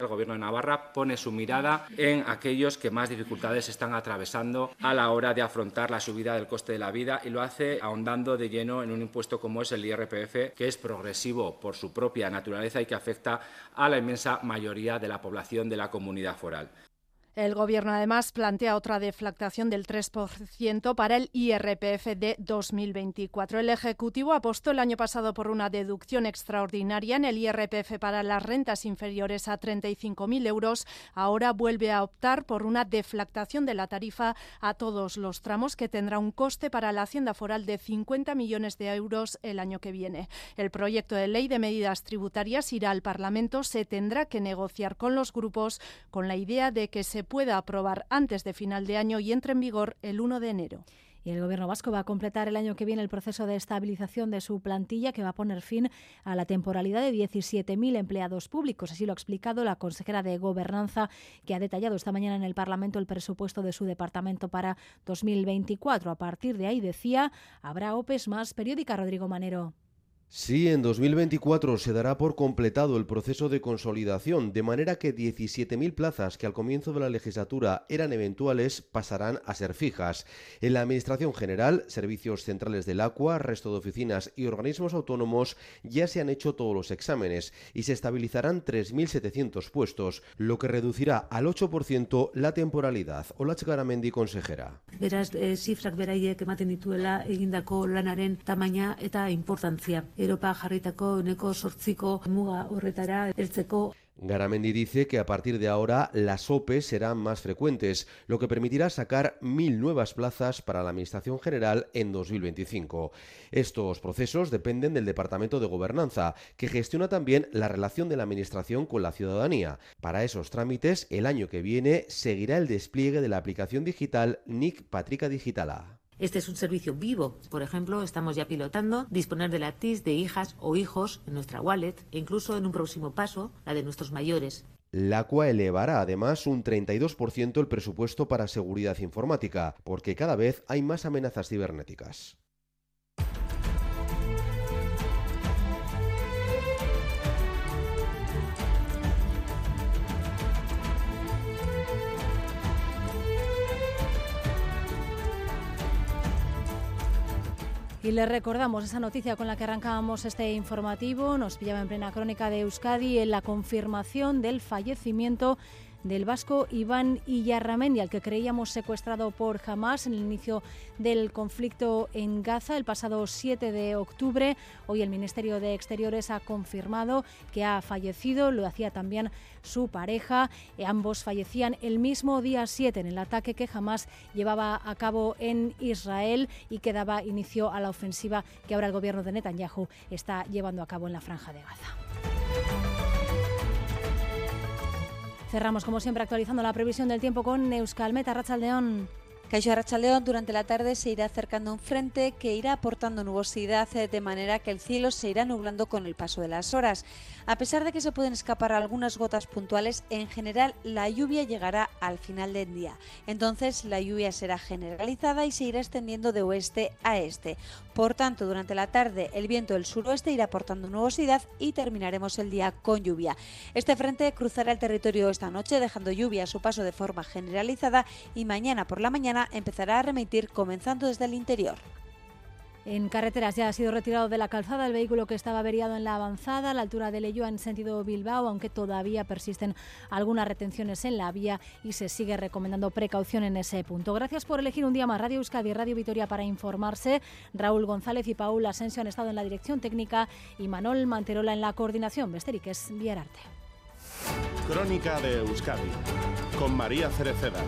El Gobierno de Navarra pone su mirada en aquellos que más dificultades están atravesando a la hora de afrontar la subida del coste de la vida y lo hace ahondando de lleno en un impuesto como es el IRPF, que es progresivo por su propia naturaleza y que afecta a la inmensa mayoría de la población de la comunidad foral. El Gobierno además plantea otra deflactación del 3% para el IRPF de 2024. El Ejecutivo apostó el año pasado por una deducción extraordinaria en el IRPF para las rentas inferiores a 35.000 euros. Ahora vuelve a optar por una deflactación de la tarifa a todos los tramos que tendrá un coste para la Hacienda Foral de 50 millones de euros el año que viene. El proyecto de ley de medidas tributarias irá al Parlamento. Se tendrá que negociar con los grupos con la idea de que se pueda aprobar antes de final de año y entre en vigor el 1 de enero. Y el Gobierno vasco va a completar el año que viene el proceso de estabilización de su plantilla que va a poner fin a la temporalidad de 17.000 empleados públicos. Así lo ha explicado la consejera de Gobernanza, que ha detallado esta mañana en el Parlamento el presupuesto de su departamento para 2024. A partir de ahí, decía, habrá OPEs más periódica, Rodrigo Manero. Sí, en 2024 se dará por completado el proceso de consolidación, de manera que 17.000 plazas que al comienzo de la legislatura eran eventuales pasarán a ser fijas. En la Administración General, servicios centrales del Agua, resto de oficinas y organismos autónomos ya se han hecho todos los exámenes y se estabilizarán 3.700 puestos, lo que reducirá al 8% la temporalidad. Hola Garamendi, consejera. Beraz, e, zifrak beraiek ematen dituela egindako lanaren tamaina eta importantzia. Garamendi dice que a partir de ahora las OPE serán más frecuentes, lo que permitirá sacar mil nuevas plazas para la Administración General en 2025. Estos procesos dependen del Departamento de Gobernanza, que gestiona también la relación de la Administración con la ciudadanía. Para esos trámites, el año que viene seguirá el despliegue de la aplicación digital NIC Patrica Digitala. Este es un servicio vivo. Por ejemplo, estamos ya pilotando disponer de la TIS de hijas o hijos en nuestra wallet e incluso en un próximo paso la de nuestros mayores. La CUA elevará además un 32% el presupuesto para seguridad informática, porque cada vez hay más amenazas cibernéticas. Y les recordamos esa noticia con la que arrancábamos este informativo. Nos pillaba en plena crónica de Euskadi en la confirmación del fallecimiento del vasco Iván Iyarramendi, al que creíamos secuestrado por Hamas en el inicio del conflicto en Gaza el pasado 7 de octubre. Hoy el Ministerio de Exteriores ha confirmado que ha fallecido, lo hacía también su pareja. Eh, ambos fallecían el mismo día 7 en el ataque que Hamas llevaba a cabo en Israel y que daba inicio a la ofensiva que ahora el gobierno de Netanyahu está llevando a cabo en la franja de Gaza. Cerramos, como siempre, actualizando la previsión del tiempo con Euskalmet, Rachaldeón. Caixo Arrachaldeón, durante la tarde se irá acercando un frente que irá aportando nubosidad eh, de manera que el cielo se irá nublando con el paso de las horas. A pesar de que se pueden escapar algunas gotas puntuales, en general la lluvia llegará al final del día. Entonces la lluvia será generalizada y se irá extendiendo de oeste a este. Por tanto, durante la tarde el viento del suroeste irá aportando nubosidad y terminaremos el día con lluvia. Este frente cruzará el territorio esta noche dejando lluvia a su paso de forma generalizada y mañana por la mañana empezará a remitir comenzando desde el interior. En carreteras ya ha sido retirado de la calzada el vehículo que estaba averiado en la avanzada a la altura de Leyoa en sentido Bilbao, aunque todavía persisten algunas retenciones en la vía y se sigue recomendando precaución en ese punto. Gracias por elegir un día más Radio Euskadi y Radio Vitoria para informarse. Raúl González y Paul Asensio han estado en la dirección técnica y Manol Manterola en la coordinación. Besterik es Vierarte. Crónica de Euskadi con María Cereceda.